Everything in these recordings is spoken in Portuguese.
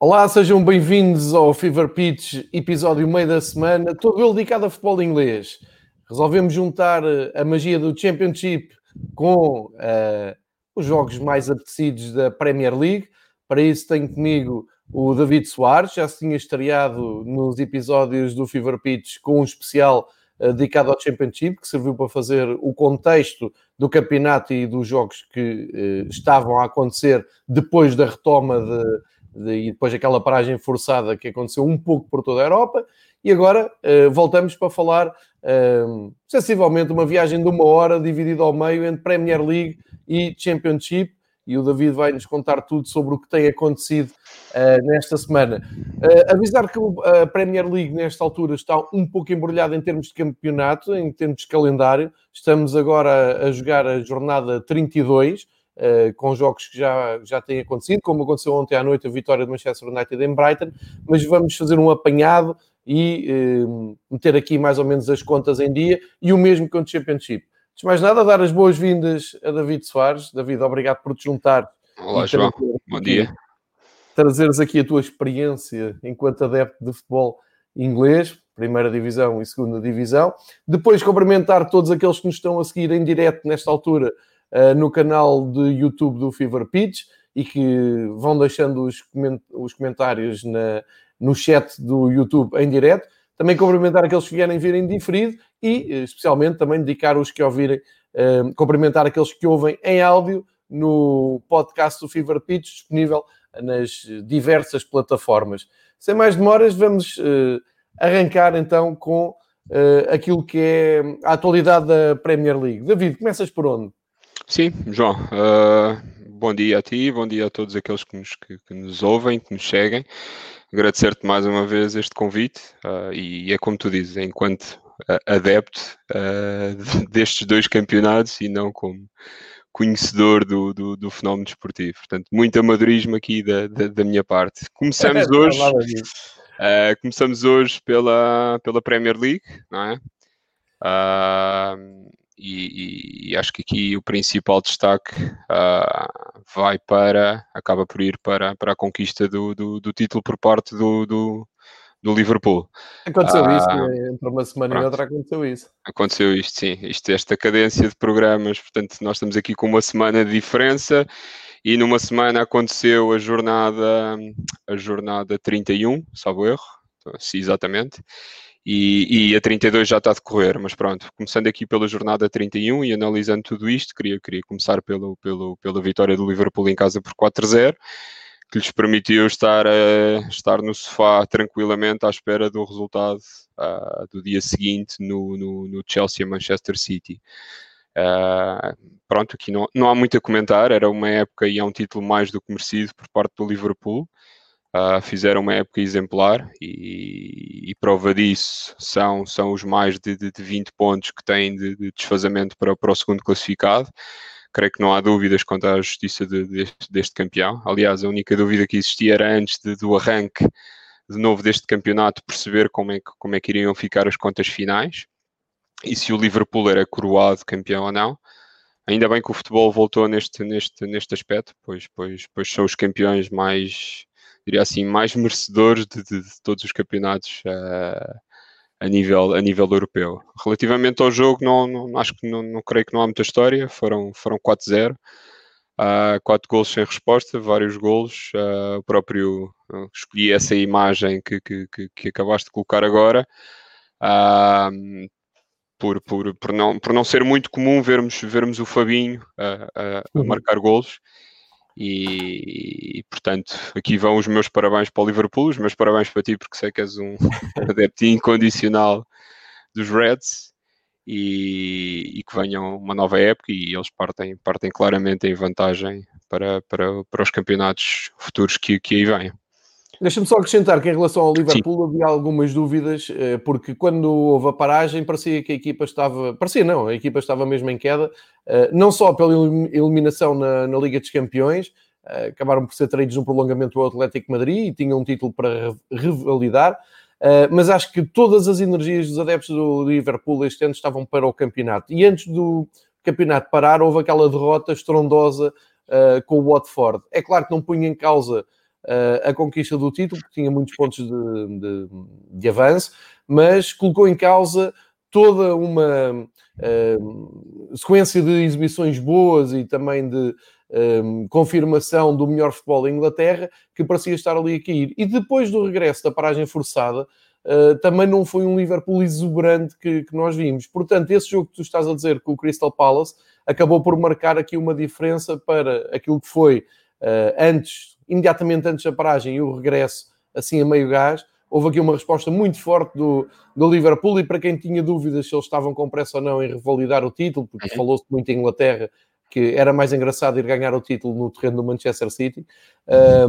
Olá, sejam bem-vindos ao Fever Pitch, episódio meio da semana, todo ele dedicado a futebol inglês. Resolvemos juntar eh, a magia do Championship com uh, os jogos mais apetecidos da Premier League. Para isso tenho comigo o David Soares, já se tinha estreado nos episódios do Fever Pitch com um especial uh, dedicado ao Championship, que serviu para fazer o contexto do campeonato e dos jogos que uh, estavam a acontecer depois da retoma de e depois aquela paragem forçada que aconteceu um pouco por toda a Europa. E agora uh, voltamos para falar uh, sensivelmente uma viagem de uma hora dividida ao meio entre Premier League e Championship. E o David vai nos contar tudo sobre o que tem acontecido uh, nesta semana. Uh, avisar que a Premier League, nesta altura, está um pouco embrulhada em termos de campeonato, em termos de calendário. Estamos agora a jogar a jornada 32 uh, com jogos que já, já têm acontecido, como aconteceu ontem à noite a vitória do Manchester United em Brighton, mas vamos fazer um apanhado e uh, meter aqui mais ou menos as contas em dia e o mesmo com o Championship. Antes de mais nada, dar as boas-vindas a David Soares. David, obrigado por te juntar. Olá, João. Bom dia. Trazeres aqui a tua experiência enquanto adepto de futebol inglês, primeira divisão e segunda divisão. Depois cumprimentar todos aqueles que nos estão a seguir em direto nesta altura uh, no canal de YouTube do Fever Pitch e que vão deixando os, coment os comentários na, no chat do YouTube em direto. Também cumprimentar aqueles que vierem virem diferido e, eh, especialmente, também dedicar os que ouvirem, uh, cumprimentar aqueles que ouvem em áudio no podcast do Fever Pitch, disponível nas diversas plataformas. Sem mais demoras, vamos uh, arrancar então com uh, aquilo que é a atualidade da Premier League. David, começas por onde? Sim, João, uh, bom dia a ti, bom dia a todos aqueles que nos, que, que nos ouvem, que nos seguem. Agradecer-te mais uma vez este convite uh, e, é como tu dizes, enquanto adepto uh, destes dois campeonatos e não como conhecedor do, do, do, fenómeno desportivo. Portanto, muito amadorismo aqui da, da, da minha parte. Começamos hoje, uh, começamos hoje pela, pela Premier League, não é? Uh, e, e, acho que aqui o principal destaque uh, vai para, acaba por ir para, para a conquista do, do, do título por parte do, do, do Liverpool. Aconteceu uh, isso, né? entre uma semana pronto. e outra aconteceu isso. Aconteceu isto, sim. Isto, esta cadência de programas, portanto, nós estamos aqui com uma semana de diferença e numa semana aconteceu a jornada, a jornada 31, salvo erro, sim, exatamente e, e, a 32 já está a decorrer, mas pronto, começando aqui pela jornada 31 e analisando tudo isto, queria, queria começar pelo, pelo, pela vitória do Liverpool em casa por 4-0, que lhes permitiu estar, uh, estar no sofá tranquilamente à espera do resultado uh, do dia seguinte no, no, no Chelsea Manchester City. Uh, pronto, aqui não, não há muito a comentar, era uma época e é um título mais do que merecido por parte do Liverpool. Uh, fizeram uma época exemplar e, e, prova disso são, são os mais de, de, de 20 pontos que têm de, de desfazamento para, para, o segundo classificado. Creio que não há dúvidas quanto à justiça deste, deste, campeão. Aliás, a única dúvida que existia era antes do arranque de novo deste campeonato perceber como é, que, como é que iriam ficar as contas finais e se o Liverpool era coroado campeão ou não. Ainda bem que o futebol voltou neste, neste, neste aspecto, pois, pois, pois são os campeões mais, diria assim, mais merecedores de, de, de todos os campeonatos uh, a, nível, a nível europeu. Relativamente ao jogo, não, não acho que não, não, creio que não há muita história, foram, foram 4-0. Uh, quatro gols sem resposta, vários gols. Uh, o próprio uh, escolhi essa imagem que, que, que, que, acabaste de colocar agora. Uh, por, por, por, não, por não ser muito comum vermos, vermos o Fabinho a, a, a uhum. marcar golos. E, e, portanto, aqui vão os meus parabéns para o Liverpool, os meus parabéns para ti, porque sei que és um adepto incondicional dos Reds e, e, que venham uma nova época e eles partem, partem claramente em vantagem para, para, para os campeonatos futuros que, que aí vêm. Deixa-me só acrescentar que em relação ao Liverpool Sim. havia algumas dúvidas, eh, porque quando houve a paragem parecia que a equipa estava. Parecia não, a equipa estava mesmo em queda, eh, não só pela eliminação na, na Liga dos Campeões, eh, acabaram por ser traídos no prolongamento do Atlético Madrid e tinham um título para revalidar, mas acho que todas as energias dos adeptos do Liverpool este ano estavam para o campeonato. E antes do campeonato parar, houve aquela derrota estrondosa com o Watford. É claro que não punha em causa a conquista do título, porque tinha muitos pontos de, de, de avanço, mas colocou em causa toda uma uh, sequência de exibições boas e também de um, confirmação do melhor futebol da Inglaterra, que parecia estar ali a cair. E depois do regresso da paragem forçada, uh, também não foi um Liverpool exuberante que, que, nós vimos. Portanto, esse jogo que tu estás a dizer com o Crystal Palace acabou por marcar aqui uma diferença para aquilo que foi uh, antes, imediatamente antes da paragem e o regresso assim a meio gás. Houve aqui uma resposta muito forte do, do Liverpool e para quem tinha dúvidas se eles estavam com pressa ou não em revalidar o título, porque uhum. falou-se muito em Inglaterra que era mais engraçado ir ganhar o título no terreno do Manchester City,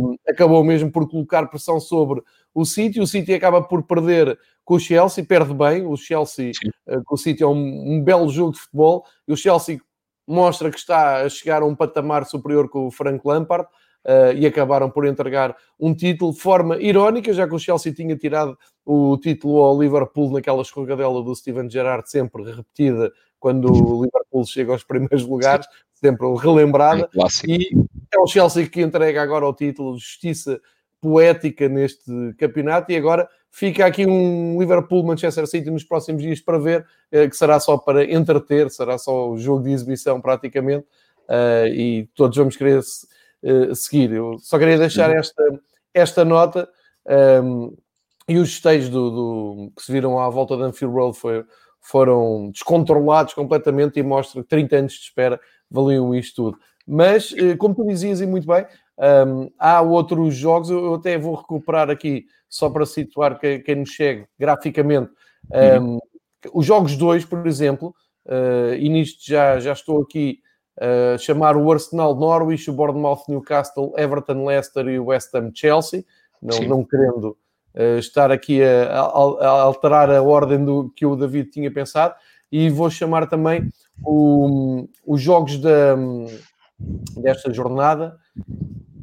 um, acabou mesmo por colocar pressão sobre o City. O City acaba por perder com o Chelsea, perde bem. O Chelsea uh, com o City é um, um, belo jogo de futebol e o Chelsea mostra que está a chegar a um patamar superior com o Frank Lampard. Uh, e acabaram por entregar um título de forma irónica, já que o Chelsea tinha tirado o título ao Liverpool naquela escorregadela do Steven Gerrard, sempre repetida quando o Liverpool chega aos primeiros lugares, sempre relembrada. É e é o Chelsea que entrega agora o título de justiça poética neste campeonato. E agora fica aqui um Liverpool-Manchester City nos próximos dias para ver, eh, que será só para entreter, será só o jogo de exibição praticamente, uh, e todos vamos querer uh, seguir. Eu só queria deixar uhum. esta, esta nota, um, ehm, e os esteios do, do, que se viram à volta da Anfield Road foi, foram descontrolados completamente e mostra que 30 anos de espera valiam isto tudo. Mas, eh, como tu dizias e muito bem, um, há outros jogos, eu até vou recuperar aqui, só para situar quem, quem nos chegue graficamente, um, uhum. os jogos 2, por exemplo, uh, e nisto já, já estou aqui uh, chamar o Arsenal Norwich, o Bournemouth Newcastle, Everton Leicester e o West Ham Chelsea, não, não querendo uh, estar aqui a, a, a, alterar a ordem do que o David tinha pensado, e vou chamar também o, os jogos da, desta jornada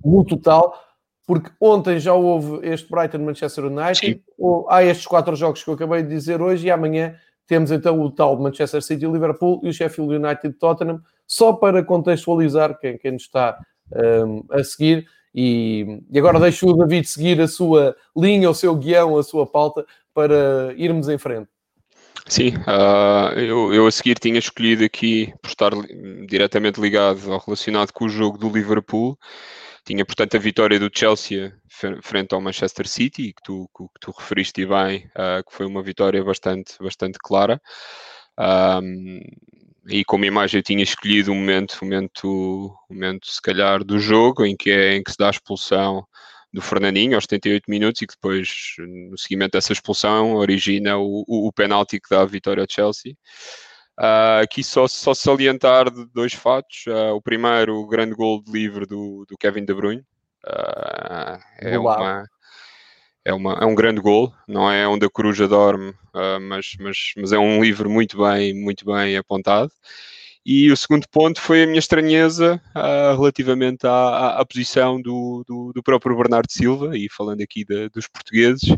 no total, porque ontem já houve este Brighton Manchester United, ou, há estes quatro jogos que eu acabei de dizer hoje, e amanhã temos então o tal Manchester City Liverpool e o Sheffield United Tottenham, só para contextualizar quem, quem nos está um, a seguir. E, e, agora deixo o David seguir a sua linha, o seu guião, a sua pauta, para irmos em frente. Sim, uh, eu, eu, a seguir tinha escolhido aqui, por estar diretamente ligado ou relacionado com o jogo do Liverpool, tinha portanto a vitória do Chelsea frente ao Manchester City, que tu, que tu referiste bem, uh, que foi uma vitória bastante, bastante clara. Um, e como imagem eu tinha escolhido o um momento, um momento, momento se calhar do jogo em que, é, em que se dá a expulsão do Fernandinho aos 78 minutos e que depois, no seguimento dessa expulsão, origina o, o, o penalti que dá a vitória ao Chelsea. Uh, aqui só, só salientar dois fatos. Uh, o primeiro, o grande gol de livre do, do Kevin De Bruyne. Uh, é, uma, é, uma, é um grande gol, não é onde a coruja dorme, mas, mas, mas é um livre muito bem, muito bem apontado. E o segundo ponto foi a minha estranheza relativamente à, à, à posição do, do, do, próprio Bernardo Silva, e falando aqui de, dos portugueses.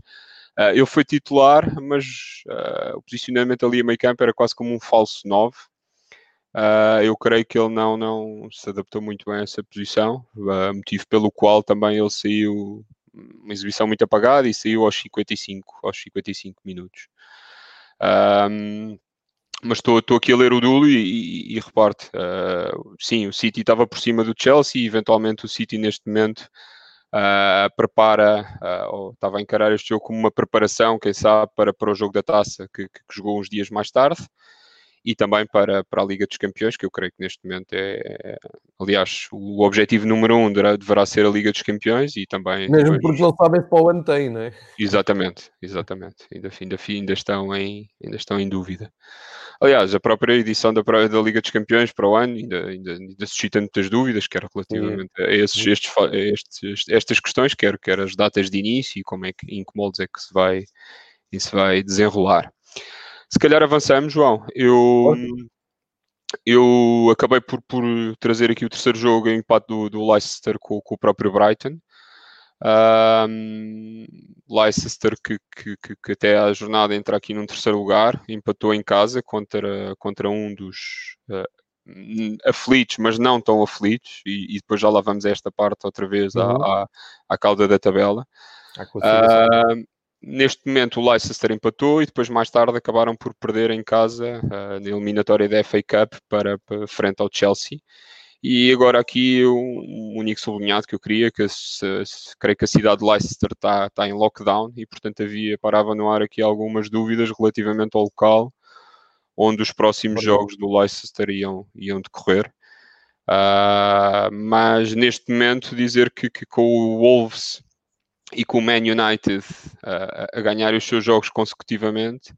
Uh, ele foi titular, mas uh, o posicionamento ali a meio campo era quase como um falso 9. eu creio que ele não, não se adaptou muito bem a essa posição, motivo pelo qual também ele saiu uma exibição muito apagada e saiu aos 55, aos 55 minutos. Mas estou aqui a ler o Dulo e, e, e reparte, uh, sim, o City estava por cima do Chelsea e eventualmente o City neste momento uh, prepara, uh, ou estava a encarar este jogo como uma preparação, quem sabe, para, para o jogo da taça que, que jogou uns dias mais tarde e também para, para a Liga dos Campeões, que eu creio que neste momento é, é aliás, o objetivo número um deverá, deverá, ser a Liga dos Campeões e também... Mesmo depois... porque não sabem se para o ano tem, não é? Exatamente, exatamente, ainda, ainda, ainda, estão em, ainda estão em dúvida. Aliás, a própria edição da, da Liga dos Campeões para o ano ainda, ainda, ainda suscita muitas dúvidas, quer relativamente a, esses, estes, estes, estas questões, quer, quer as datas de início e como é que, em que moldes é que se vai, se vai desenrolar. Se calhar avançamos, João. Eu, eu acabei por, por trazer aqui o terceiro jogo em empate do, do Leicester com, com o próprio Brighton. Um, Leicester que, que, que, até a jornada entra aqui num terceiro lugar, empatou em casa contra, contra um dos uh, aflitos, mas não tão aflitos, e, e, depois já lá vamos a esta parte outra vez uhum. à, à, à, cauda da tabela. Uh, neste momento o Leicester empatou e depois mais tarde acabaram por perder em casa uh, na eliminatória da FA Cup para, para frente ao Chelsea. E agora aqui um, único sublinhado que eu queria, que se, se, creio que a cidade de Leicester está, está em lockdown e portanto havia, parava no ar aqui algumas dúvidas relativamente ao local onde os próximos jogos do Leicester iam, iam decorrer. Uh, mas neste momento dizer que, que, com o Wolves e com o Man United a ganhar os seus jogos consecutivamente,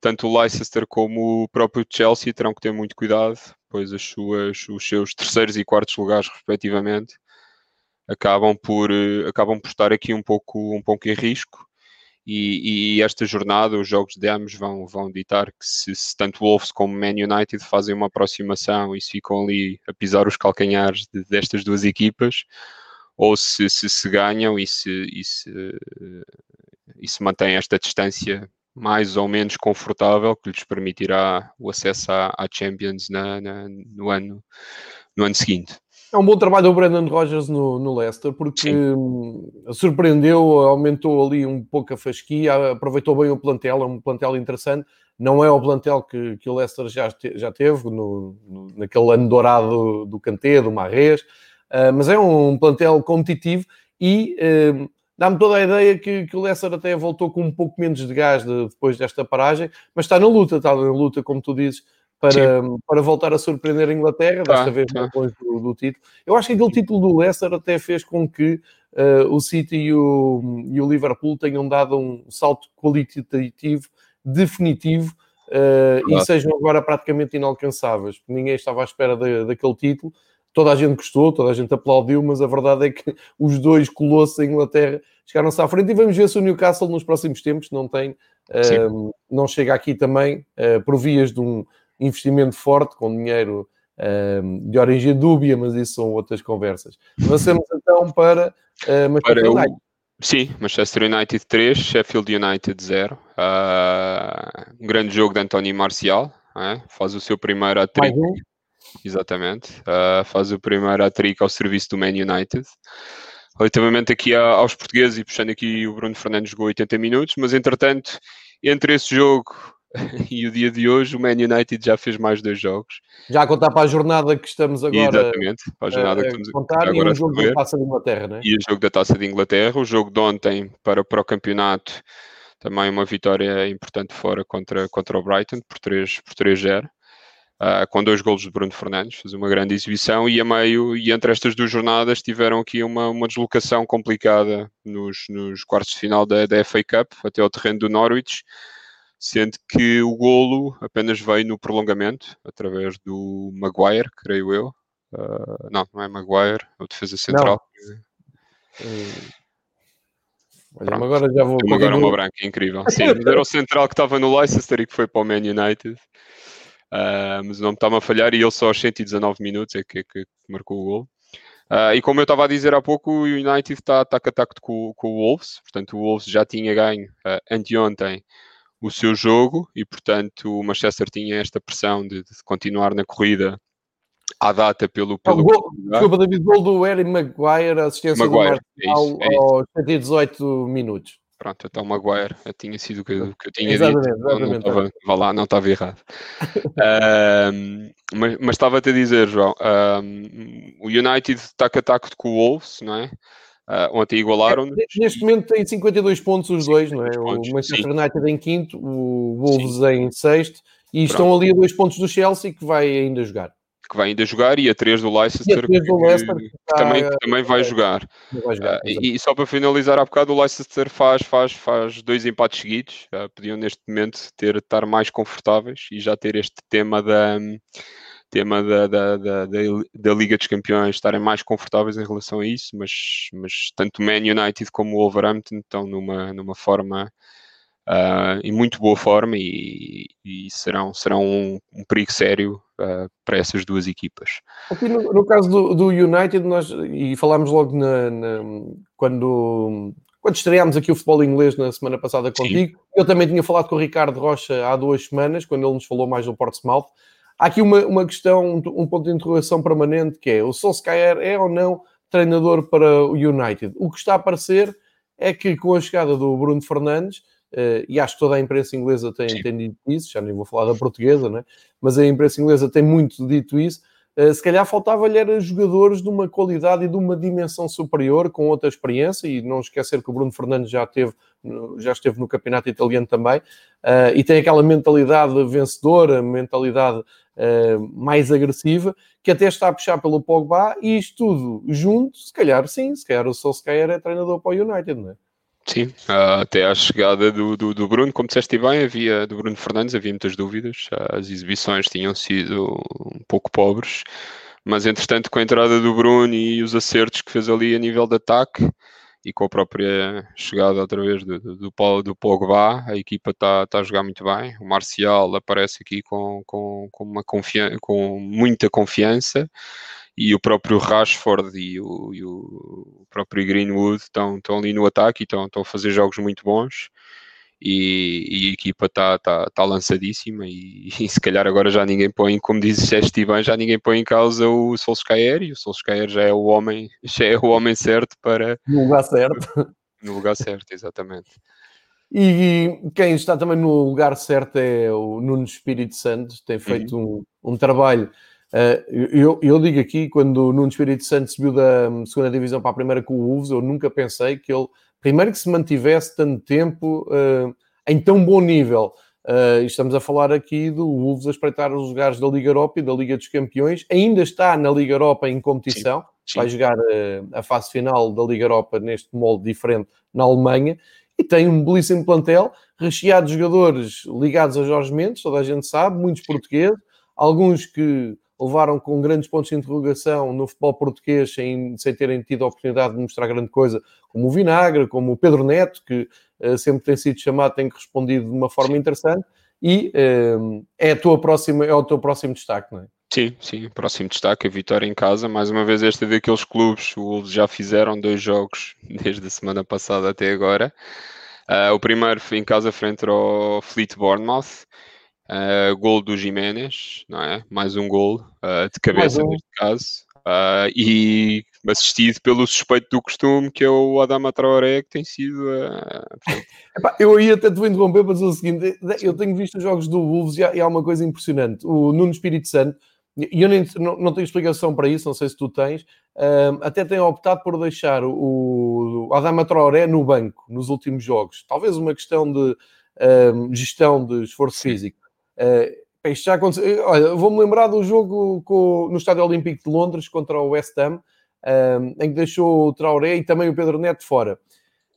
tanto o Leicester como o próprio Chelsea terão que ter muito cuidado, pois as suas, os seus terceiros e quartos lugares, respectivamente, acabam por, acabam por estar aqui um pouco, um pouco em risco. E, e, esta jornada, os jogos de ambos vão, vão ditar que se, se, tanto Wolves como Man United fazem uma aproximação e se ficam ali a pisar os calcanhares de, destas duas equipas, ou se se, se ganham e se, e, se, e se mantém esta distância mais ou menos confortável que lhes permitirá o acesso à, à Champions na, na, no, ano, no ano seguinte. É um bom trabalho do Brandon Rogers no, no Leicester, porque Sim. surpreendeu, aumentou ali um pouco a fasquia, aproveitou bem o plantel, é um plantel interessante. Não é o plantel que, que o Leicester já, te, já teve no, no, naquele ano dourado do Kanté, do Marrez, uh, mas é um plantel competitivo e uh, dá-me toda a ideia que, que, o Leicester até voltou com um pouco menos de gás de, depois desta paragem, mas está na luta, está na luta, como tu dizes, para, para voltar a surpreender a Inglaterra, desta tá, vez tá. depois do, do, título. Eu acho que aquele título do Leicester até fez com que uh, o City e o, e o Liverpool tenham dado um salto qualitativo definitivo uh, claro. e sejam agora praticamente inalcançáveis, porque ninguém estava à espera de, daquele título. Toda a gente gostou, toda a gente aplaudiu, mas a verdade é que os dois colossos em Inglaterra chegaram-se à frente e vamos ver se o Newcastle nos próximos tempos não tem, uh, não chega aqui também por vias de um, investimento forte, com dinheiro uh, de origem dúbia, mas isso são outras conversas. Avançamos então para uh, Manchester para United. O... Sim, Manchester United 3, Sheffield United 0. Uh, ah, um grande jogo de António Marcial, é? faz o seu primeiro hat-trick. Um. Exatamente, uh, faz o primeiro hat-trick ao serviço do Man United. Relativamente aqui aos portugueses, e puxando aqui o Bruno Fernandes jogou 80 minutos, mas entretanto, entre esse jogo e o dia de hoje o Man United já fez mais dois jogos. Já a contar para a jornada que estamos agora Exatamente, para a jornada a, que estamos a contar agora e o jogo da Taça de Inglaterra, né? E o jogo da Taça de Inglaterra, o jogo de ontem para, para o campeonato, também uma vitória importante fora contra, contra o Brighton por 3 por 3-0. Uh, com dois golos de Bruno Fernandes, fez uma grande exibição e a meio e entre estas duas jornadas tiveram aqui uma, uma deslocação complicada nos, nos quartos de final da, da FA Cup até ao terreno do Norwich, sendo que o golo apenas veio no prolongamento, através do Maguire, creio eu. Uh, não, não é Maguire, é o defesa central. Olha, agora já vou. Agora uma branca incrível. Sim, era o central que estava no Leicester e que foi para o Man United. Uh, mas o nome está-me a falhar e ele só aos 119 minutos é que, é que marcou o gol. Uh, e como eu estava a dizer há pouco, o United está a taco com, com o Wolves, portanto o Wolves já tinha ganho uh, anteontem o seu jogo e, portanto, o Manchester tinha esta pressão de, de continuar na corrida à data pelo. pelo gol, desculpa, David, gol do Harry Maguire, assistência Maguire, do Marcial é, é aos 118 minutos. Pronto, então Maguire tinha sido o que, que eu tinha exatamente, dito. Exatamente, não, estava, vá lá, não estava errado. um, mas, mas estava-te a dizer, João, um, o United está a ataque com o Wolves, não é? Uh, ontem igualaram. É, neste momento tem 52 pontos os dois, não é? Pontos, o Manchester sim. United em quinto, o Wolves sim. em sexto, e Pronto. estão ali a dois pontos do Chelsea que vai ainda jogar. Que vai ainda jogar e a três do Leicester, que, do Leicester que, que, também, que também vai jogar. Vai jogar uh, e, e, só para finalizar, há bocado o Leicester faz, faz, faz dois empates seguidos. Uh, podiam neste momento ter, estar mais confortáveis e já ter este tema da tema da, da, da, da, Liga dos Campeões estarem mais confortáveis em relação a isso, mas, mas tanto o Man United como o Wolverhampton estão numa, numa forma uh, em muito boa forma e, e serão, serão um, um perigo sério para essas duas equipas. Aqui no, no caso do, do, United, nós, e falámos logo na, na, quando, quando estreámos aqui o futebol inglês na semana passada contigo, Sim. eu também tinha falado com o Ricardo Rocha há duas semanas, quando ele nos falou mais do Portsmouth, Há aqui uma, uma questão, um, um ponto de interrogação permanente, que é o Solskjaer é ou não treinador para o United? O que está a parecer é que com a chegada do Bruno Fernandes, uh, e acho que toda a imprensa inglesa tem, tem dito isso, já nem vou falar da portuguesa, né? mas a imprensa inglesa tem muito dito isso, uh, se calhar faltava-lhe era jogadores de uma qualidade e de uma dimensão superior, com outra experiência, e não esquecer que o Bruno Fernandes já, teve, já esteve no campeonato italiano também, uh, e tem aquela mentalidade vencedora, mentalidade mais agressiva, que até está a puxar pelo Pogba, e isto tudo junto, se calhar sim, se calhar o Solskjaer é treinador para o United, não é? Sim, até à chegada do, do, do, Bruno, como disseste bem, havia, do Bruno Fernandes havia muitas dúvidas, as exibições tinham sido um pouco pobres, mas entretanto com a entrada do Bruno e os acertos que fez ali a nível de ataque, e com a própria chegada outra vez do, do, do Pogba, a equipa está tá a jogar muito bem. O Marcial aparece aqui com, com, com, uma confiança, com muita confiança e o próprio Rashford e o, e o próprio Greenwood estão, estão ali no ataque e estão, estão a fazer jogos muito bons e, e a equipa está tá, tá lançadíssima e, e, se calhar agora já ninguém põe, como disseste bem, já ninguém põe em causa o Solskjaer e o Solskjaer já é o homem, já é o homem certo para... No lugar certo. No lugar certo, exatamente. E quem está também no lugar certo é o Nuno Espírito Santo, tem feito uhum. um, um trabalho eu, eu, digo aqui, quando o Nuno Espírito Santo subiu da segunda divisão para a primeira com o Wolves, eu nunca pensei que ele primeiro que se mantivesse tanto tempo uh, em tão bom nível. Uh, estamos a falar aqui do Wolves a espreitar os lugares da Liga Europa e da Liga dos Campeões. Ainda está na Liga Europa em competição. Sim, sim. Vai jogar uh, a fase final da Liga Europa neste molde diferente na Alemanha. E tem um belíssimo plantel, recheado de jogadores ligados a Jorge Mendes, toda a gente sabe, muitos portugueses, alguns que levaram com grandes pontos de interrogação no futebol português sem, sem terem tido a oportunidade de mostrar grande coisa, como o Vinagre, como o Pedro Neto, que uh, sempre tem sido chamado, tem respondido de uma forma interessante, e uh, é, a tua próxima, é o teu próximo destaque, não é? Sim, sim, próximo destaque, a vitória em casa. Mais uma vez, esta daqueles clubes, o Wolves já fizeram dois jogos desde a semana passada até agora. Uh, o primeiro foi em casa frente ao Fleet Bournemouth, Uh, gol do Jiménez, não é? Mais um gol uh, de cabeça, um. neste caso. Uh, e assistido pelo suspeito do costume, que é o Adama Traoré, que tem sido. Uh, Epá, eu aí até te vou interromper para dizer o seguinte: eu tenho visto os jogos do Wolves e há, e há uma coisa impressionante. O Nuno Espírito Santo, e eu nem, não, não, tenho explicação para isso, não sei se tu tens, uh, até tem optado por deixar o, o Adama Traoré no banco nos últimos jogos. Talvez uma questão de uh, gestão de esforço físico. Uh, isto já aconteceu. Olha, vou-me lembrar do jogo com, no Estádio Olímpico de Londres contra o West Ham, uh, em que deixou o Traoré e também o Pedro Neto fora.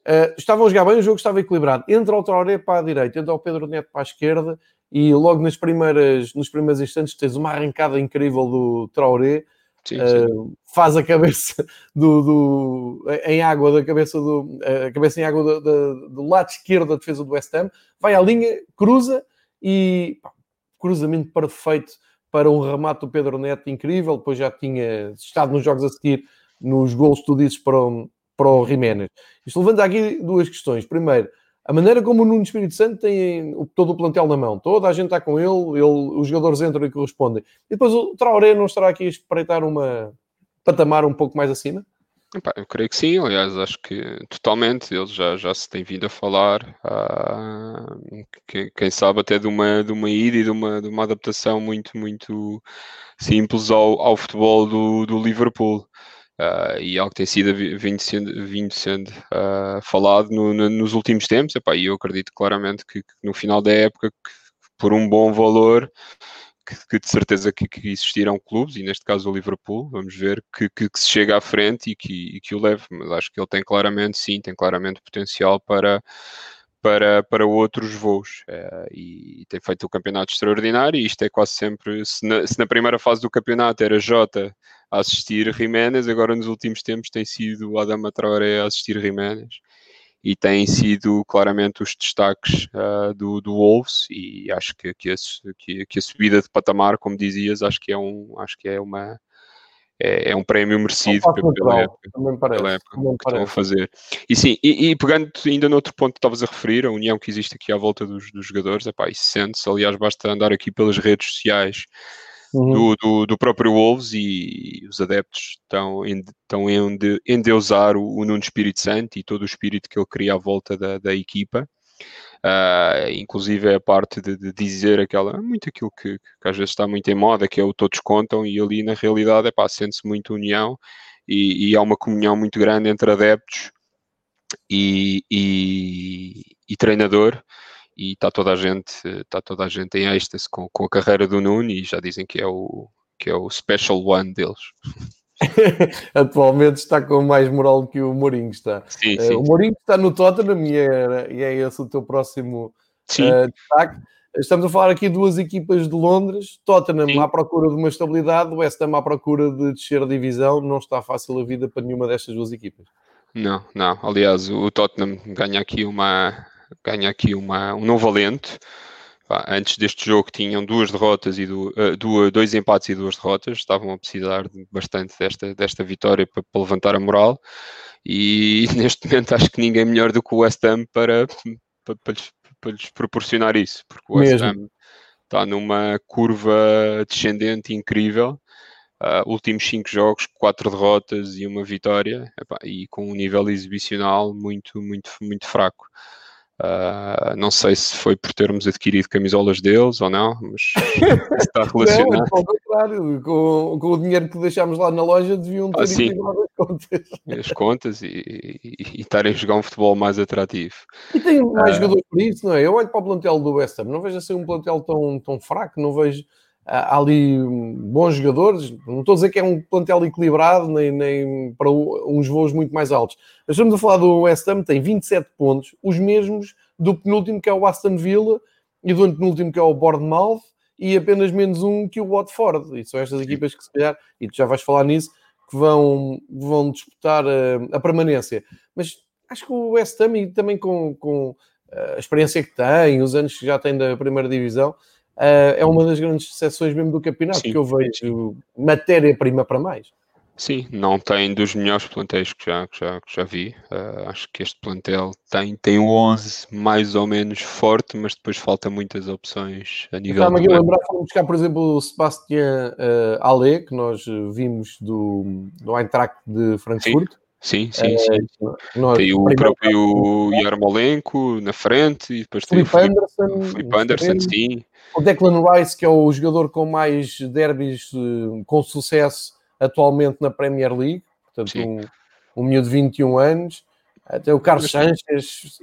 Uh, estavam a jogar bem, o jogo estava equilibrado. Entra o Traoré para a direita, entra o Pedro Neto para a esquerda e logo nas primeiras, nos primeiros instantes tens uma arrancada incrível do Traoré. Sim, sim. Uh, faz a cabeça do, do, em água da cabeça do a cabeça em água do, do, do lado esquerdo da defesa do West Ham, vai à linha, cruza e pá, cruzamento perfeito para um remate do Pedro Neto incrível, depois já tinha estado nos jogos a seguir nos gols que tu dizes para o, para o Jiménez. Isto levanta aqui duas questões. Primeiro, a maneira como o Nuno Espírito Santo tem todo o plantel na mão. Toda a gente está com ele, ele os jogadores entram e correspondem. E depois o Traoré não estará aqui a espreitar uma patamar um pouco mais acima? Eu creio que sim, aliás, acho que totalmente. Ele já, já se tem vindo a falar, uh, que, quem sabe até de uma, de uma ida e de uma, de uma adaptação muito, muito simples ao, ao futebol do, do Liverpool. Uh, e algo que tem sido vindo sendo, vindo sendo uh, falado no, no, nos últimos tempos. Epá, e eu acredito claramente que, que, no final da época, que, por um bom valor, que, que, de certeza que, que, existirão clubes, e neste caso o Liverpool, vamos ver que, que, se chega à frente e que, e que o leve, mas acho que ele tem claramente, sim, tem claramente potencial para, para, para outros voos. É, e, tem feito um campeonato extraordinário e isto é quase sempre, se na, se na, primeira fase do campeonato era Jota a assistir Jiménez, agora nos últimos tempos tem sido Adama Traoré a assistir Jiménez e têm sido claramente os destaques uh, do, do Wolves. E acho que, que, a, que, que, a, subida de patamar, como dizias, acho que é um, acho que é uma é, é um prémio merecido pela, pela, época, pela época que estão a fazer. E sim, e, e pegando ainda no outro ponto que estavas a referir, a união que existe aqui à volta dos, dos jogadores, epá, isso sente-se, aliás, basta andar aqui pelas redes sociais uhum. do, do, do, próprio Wolves e os adeptos estão, estão a endeusar o, o Nuno Espírito Santo e todo o espírito que ele cria à volta da, da equipa. Uh, inclusive a parte de, de, dizer aquela, muito aquilo que, que, às vezes está muito em moda, que é o todos contam, e ali na realidade é sente-se muito união e, e há uma comunhão muito grande entre adeptos e, e, e treinador e está toda a gente está toda a gente em êxtase com, com a carreira do Nuno e já dizem que é o que é o special one deles Atualmente está com mais moral que o Mourinho está. Sim, sim. Uh, o Mourinho está no Tottenham e é, e é esse o teu próximo uh, destaque. Estamos a falar aqui de duas equipas de Londres, Tottenham sim. à procura de uma estabilidade, West Ham à procura de descer a divisão. Não está fácil a vida para nenhuma destas duas equipas. Não, não. Aliás, o Tottenham ganha aqui uma ganha aqui uma, um novo alento. Antes deste jogo tinham duas derrotas e do, uh, dois empates e duas derrotas, estavam a precisar bastante desta, desta vitória para, para, levantar a moral. E neste momento acho que ninguém melhor do que o West Ham para, para, para, lhes, para lhes, proporcionar isso, porque o West Ham está numa curva descendente incrível. Uh, últimos cinco jogos, quatro derrotas e uma vitória, epá, e com um nível exibicional muito, muito, muito fraco. Uh, não sei se foi por termos adquirido camisolas deles ou não, mas está relacionado. não, com, com, o dinheiro que deixámos lá na loja deviam ter ah, sim. as contas. As contas e, e, e, estarem a jogar um futebol mais atrativo. E tem mais uh, jogadores por isso, não é? Eu olho para o plantel do West Ham, não vejo assim um plantel tão, tão fraco, não vejo há ali bons jogadores. Não estou a dizer que é um plantel equilibrado, nem, nem para uns voos muito mais altos. Mas estamos a falar do West Ham, tem 27 pontos, os mesmos do penúltimo que é o Aston Villa e do antepenúltimo que é o Bournemouth e apenas menos um que o Watford. E são estas equipas que se calhar, e tu já vais falar nisso, que vão, vão disputar a, a permanência. Mas acho que o West Ham, e também com, com a experiência que tem, os anos que já tem da primeira divisão, uh, é uma das grandes exceções mesmo do campeonato, Sim. que eu vejo matéria-prima para mais. Sim, não tem dos melhores plantéis que já, que já, que já vi. Uh, acho que este plantel tem, tem um 11 mais ou menos forte, mas depois falta muitas opções a nível. Estava aqui a lembrar, fomos buscar, por exemplo, o Sebastian uh, Ale, que nós vimos do, do Eintracht de Frankfurt. Sim, sim, sim. sim. Nós, tem o próprio Yarmolenko na frente e depois tem o Anderson, Felipe Anderson sim. O Declan Rice, que é o jogador com mais derbys uh, com sucesso atualmente na Premier League, portanto, um, um miúdo de 21 anos. Até o Carlos Sanches,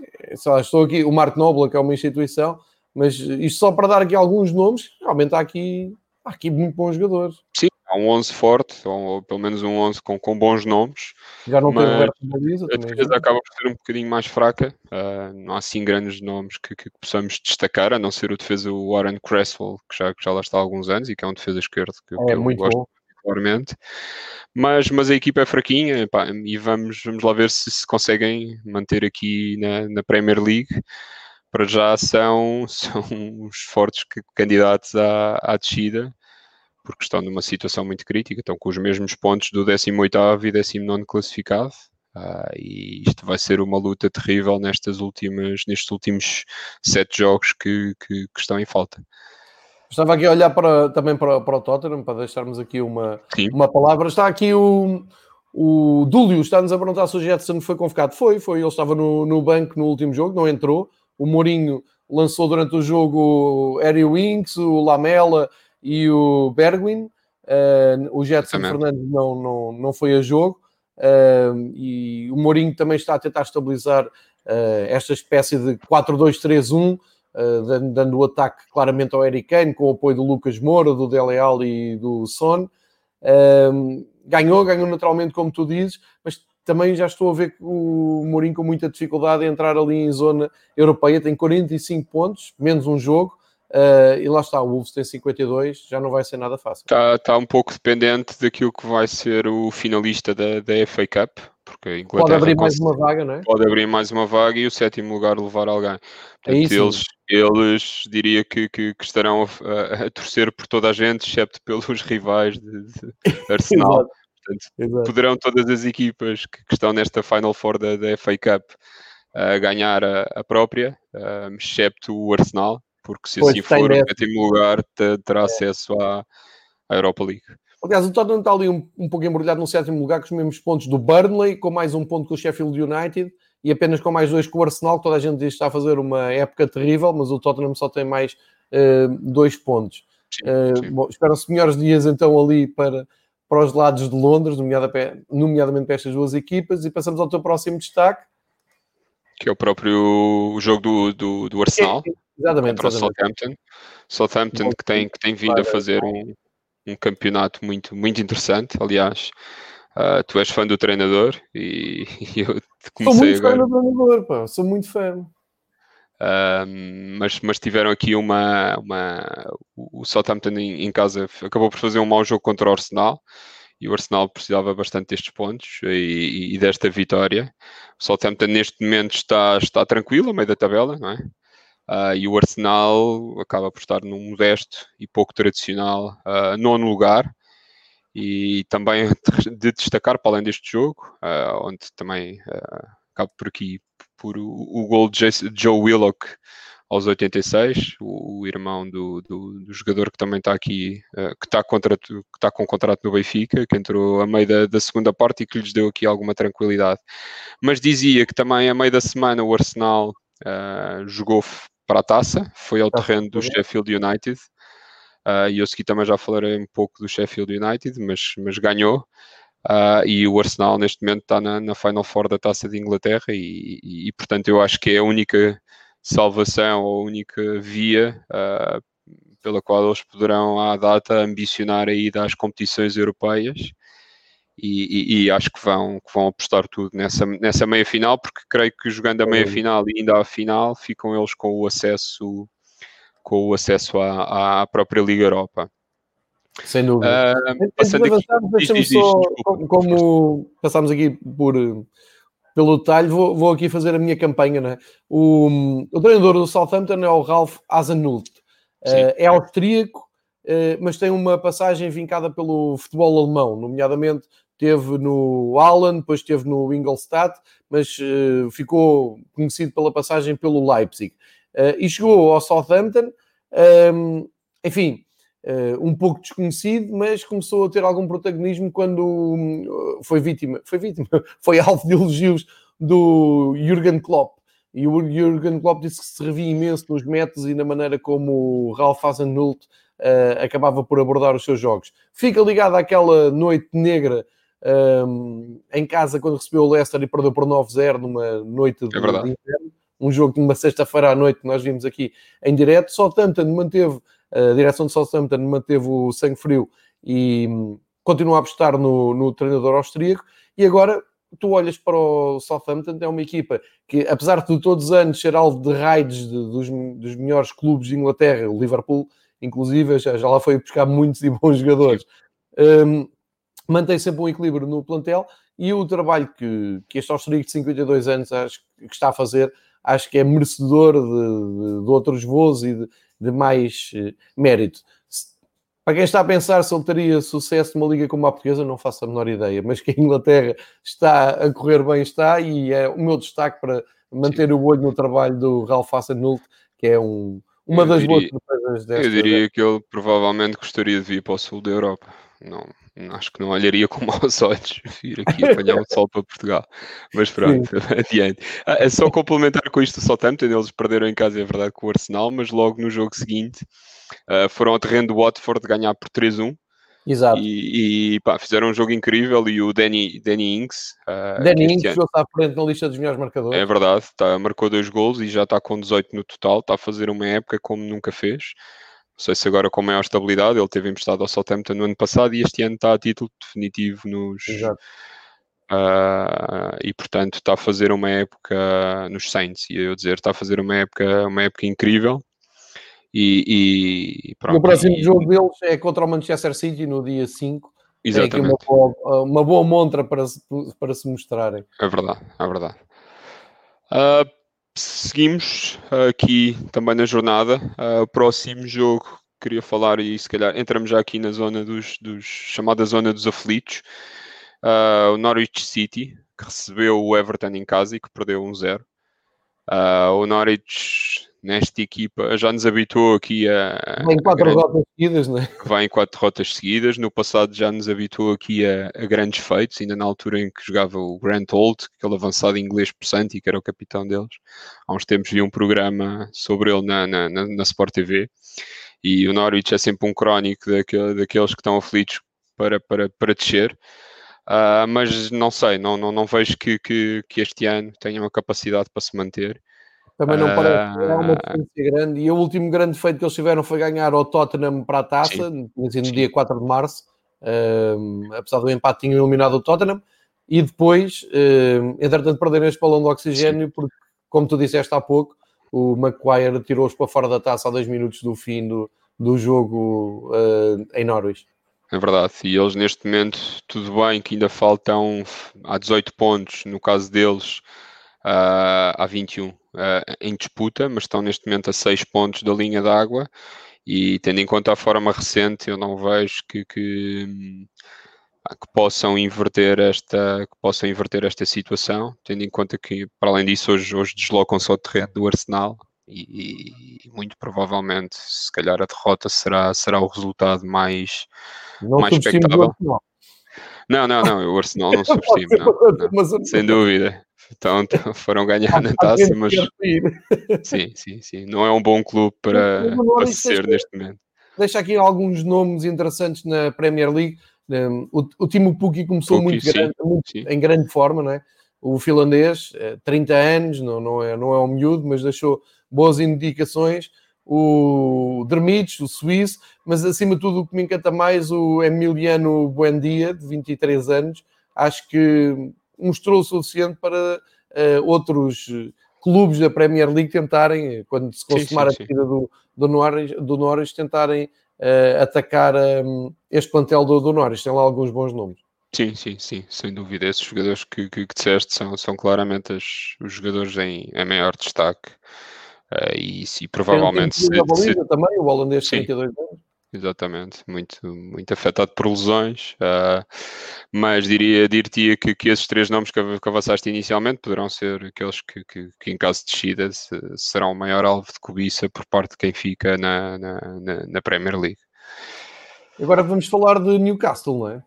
lá, estou aqui, o Marco Nobla, que é uma instituição, mas isto só para dar aqui alguns nomes, realmente há aqui, há aqui muito bons jogadores. Sim, há um 11 forte, ou, ou, pelo menos um 11 com, com bons nomes. Já não mas tem Roberto Baliza. A defesa acaba por ser um bocadinho mais fraca. Uh, não há assim grandes nomes que, que, possamos destacar, a não ser o defesa Warren Cresswell, que já, que já lá está há alguns anos e que é um defesa esquerdo que, é, que eu muito gosto bom. particularmente. Mas, mas a equipa é fraquinha pá, e vamos, vamos lá ver se se conseguem manter aqui na, na Premier League para já são, são os fortes candidatos à, à descida porque estão numa situação muito crítica, estão com os mesmos pontos do 18º e 19 classificado, uh, e isto vai ser uma luta terrível nestas últimas, nestes últimos sete jogos que, que, que estão em falta. Estava aqui a olhar para, também para, para o Tottenham, para deixarmos aqui uma, uma palavra. Está aqui o, o Dúlio, está-nos a perguntar se o Jetson foi convocado. Foi, foi. Ele estava no, no banco no último jogo, não entrou. O Mourinho lançou durante o jogo Harry Winks, o Lamela e o Bergwin. Uh, o Jetson Fernandes não, não, não foi a jogo. Uh, e o Mourinho também está a tentar estabilizar uh, esta espécie de 4-2-3-1, dando, dando, o ataque claramente ao Eric Kane, com o apoio do Lucas Moura, do Dele Alli e do Son. ganhou, ganhou naturalmente, como tu dizes, mas também já estou a ver o Mourinho com muita dificuldade em entrar ali em zona europeia, tem 45 pontos, menos um jogo, Uh, e lá está, o Wolves tem 52, já não vai ser nada fácil. Está, está um pouco dependente daquilo que vai ser o finalista da, da FA Cup, porque pode abrir mais uma vaga, não é? Pode abrir mais uma vaga e o sétimo lugar levar alguém. É Portanto, é eles, eles diria que, que, que estarão a, a, torcer por toda a gente, excepto pelos rivais de, de Arsenal. Portanto, Exato. poderão todas as equipas que, que, estão nesta Final Four da, da FA Cup uh, ganhar a, a própria, uh, excepto o Arsenal porque se pois assim for, o sétimo lugar terá é. acesso à, à Europa League. Aliás, o Tottenham está ali um, um pouco embrulhado no sétimo lugar com os mesmos pontos do Burnley, com mais um ponto com o Sheffield United e apenas com mais dois com o Arsenal. Toda a gente diz que está a fazer uma época terrível, mas o Tottenham só tem mais uh, dois pontos. Uh, bom, Esperam-se melhores dias então ali para, para os lados de Londres, nomeadamente para estas duas equipas, e passamos ao teu próximo destaque. Que é o próprio jogo do, do, do Arsenal. É, exatamente. Contra exatamente. o Southampton. Southampton que tem, que tem vindo a fazer um, um campeonato muito, muito interessante. Aliás, uh, tu és fã do treinador e, e eu comecei Sou muito agora... fã do treinador, pá. Sou muito fã. Uh, mas, mas tiveram aqui uma, uma o Southampton em, em, casa acabou por fazer um mau jogo contra o Arsenal e o Arsenal precisava bastante destes pontos e, e desta vitória. O Southampton neste momento está, está tranquilo, ao meio da tabela, não é? Uh, e o Arsenal acaba por estar num modesto e pouco tradicional uh, nono lugar. E também de destacar, para além deste jogo, uh, onde também uh, acaba por aqui por o, o gol de Joe Willock aos 86, o, o irmão do, do, do, jogador que também está aqui, uh, que, está contra, que está com contrato no Benfica, que entrou a meio da, da, segunda parte e que lhes deu aqui alguma tranquilidade. Mas dizia que também a meio da semana o Arsenal uh, jogou para a taça, foi ao terreno do Sheffield United. Uh, e eu segui também já falarei um pouco do Sheffield United, mas, mas ganhou. Uh, e o Arsenal neste momento está na, na Final Four da Taça de Inglaterra e, e, e, portanto eu acho que é a única salvação ou a única via uh, pela qual eles poderão à data ambicionar a ida às competições europeias e, e, acho que vão, que vão apostar tudo nessa, nessa meia final porque creio que jogando a meia final e ainda à final ficam eles com o acesso com o acesso à, à própria Liga Europa. Sem dúvida. Uh, passando aqui, deixa-me só, como, como passámos aqui por, pelo detalhe, vou, vou, aqui fazer a minha campanha. Né? O, o treinador do Southampton é o Ralph Hasenhut. Uh, é austríaco, mas tem uma passagem vincada pelo futebol alemão, nomeadamente teve no Alan, depois esteve no Ingolstadt, mas uh, ficou conhecido pela passagem pelo Leipzig. e chegou ao Southampton, um, enfim, um pouco desconhecido, mas começou a ter algum protagonismo quando uh, foi vítima, foi vítima, foi alvo de elogios do Jürgen Klopp. E o Jürgen Klopp disse que se revia imenso nos métodos e na maneira como o Ralf Hasenhüttl uh, acabava por abordar os seus jogos. Fica ligado àquela noite negra um, em casa quando recebeu o Leicester e perdeu por 9-0 numa noite de, é de inverno. Um jogo de uma sexta-feira à noite que nós vimos aqui em direto. Tanto manteve a direção de Southampton manteve o sangue frio e hum, continua a apostar no, no treinador austríaco. E agora tu olhas para o Southampton, é uma equipa que, apesar de todos os anos ser alvo de raids de, dos, dos, melhores clubes de Inglaterra, o Liverpool, inclusive, já, já lá foi buscar muitos e bons jogadores, um, mantém sempre um equilíbrio no plantel e o trabalho que, que este austríaco de 52 anos acho que está a fazer, acho que é merecedor de, de, de outros voos e de, de mais uh, mérito. Para quem está a pensar se ele teria sucesso numa liga como a portuguesa, não faço a menor ideia, mas que a Inglaterra está a correr bem, está, e é o meu destaque para manter Sim. o olho no trabalho do Ralph Hasenhüttl, que é um, uma eu das diria, boas surpresas desta. Eu diria que ele provavelmente gostaria de vir para o sul da Europa. Não, acho que não olharia com maus olhos vir aqui apanhar o sol para Portugal. Mas pronto, adiante. Ah, é só complementar com isto o Southampton, eles perderam em casa, é verdade, com o Arsenal, mas logo no jogo seguinte uh, foram ao terreno do Watford ganhar por 3-1. Exato. E, e pá, fizeram um jogo incrível e o Danny, Danny Ings. Uh, Danny Ings está à frente na lista dos melhores marcadores. É verdade, tá, marcou dois gols e já está com 18 no total. Está a fazer uma época como nunca fez. Não sei se agora com maior estabilidade, ele teve emprestado ao Southampton no ano passado e este ano está a título definitivo nos. Exato. Uh, e portanto está a fazer uma época nos Saints, e eu dizer, está a fazer uma época, uma época incrível. E, e pronto. o próximo e, jogo deles é contra o Manchester City no dia 5. Exatamente. Tem aqui uma boa, uma boa montra para se, para se mostrarem. É verdade, é verdade. Uh, seguimos aqui também na jornada. Uh, o próximo jogo queria falar, e se calhar entramos já aqui na zona dos, dos chamada zona dos aflitos. Uh, o Norwich City, que recebeu o Everton em casa e que perdeu 1-0. Uh, o Norwich nesta equipa já nos habituou aqui a. Vai em quatro rotas seguidas, não é? Vai em quatro rotas seguidas. No passado já nos habituou aqui a, a, grandes feitos, ainda na altura em que jogava o Grant Holt, aquele avançado inglês possante e que era o capitão deles. Há uns tempos vi um programa sobre ele na, na, na, na Sport TV. E o Norwich é sempre um crónico daquele, daqueles que estão aflitos para, para, para descer. Uh, mas não sei, não, não, não vejo que, que, que, este ano tenha uma capacidade para se manter. Também não parece que é uma ah, diferença grande. E o último grande feito que eles tiveram foi ganhar ao Tottenham para a taça, no dia 4 de março. Uh, apesar do empate, tinham eliminado o Tottenham. E depois, uh, entretanto, perderam este balão de oxigênio, Sim. porque, como tu disseste há pouco, o Maguire tirou-os para fora da taça a dois minutos do fim do, do jogo uh, em Norwich. É verdade, e eles neste momento, tudo bem que ainda faltam há 18 pontos, no caso deles, uh, há 21 uh, em disputa, mas estão neste momento a 6 pontos da linha d'água e tendo em conta a forma recente, eu não vejo que, que, que, possam inverter esta que possam inverter esta situação, tendo em conta que, para além disso, hoje, hoje deslocam-se ao terreno do Arsenal, e, e, muito provavelmente, se calhar a derrota será, será o resultado mais, não mais expectável. Não, não, não, o Arsenal não subestima, não, não, sem dúvida. Então, então foram ganhar na taça, mas sim, sim, sim. Não é um bom clube para, para ser neste momento. Deixa aqui alguns nomes interessantes na Premier League. Hum, o, o Timo Pukki começou muito, grande, muito em grande forma, não é? O finlandês, 30 eh, anos, não, não, é, não é um miúdo, mas deixou boas indicações. O Dermites, o suíço, mas acima de tudo o que me encanta mais, o Emiliano Buendia, de 23 anos, acho que mostrou o suficiente para uh, outros clubes da Premier League tentarem, quando se consumar sim, sim, a partida do, do, Norris, do Norris, tentarem uh, atacar um, este plantel do, do Norris. Tem lá alguns bons nomes. Sim, sim, sim, sem dúvida. Esses jogadores que, que, que disseste são, são claramente as, os jogadores em, em maior destaque. Uh, e, e provavelmente. Se, se... também, o holandês de 32 anos. Exatamente, muito, muito afetado por lesões, uh, mas diria, diria que, que esses três nomes que, que avançaste inicialmente poderão ser aqueles que, que, que em caso de descida serão o maior alvo de cobiça por parte de quem fica na, na, na, na Premier League. Agora vamos falar de Newcastle, não é?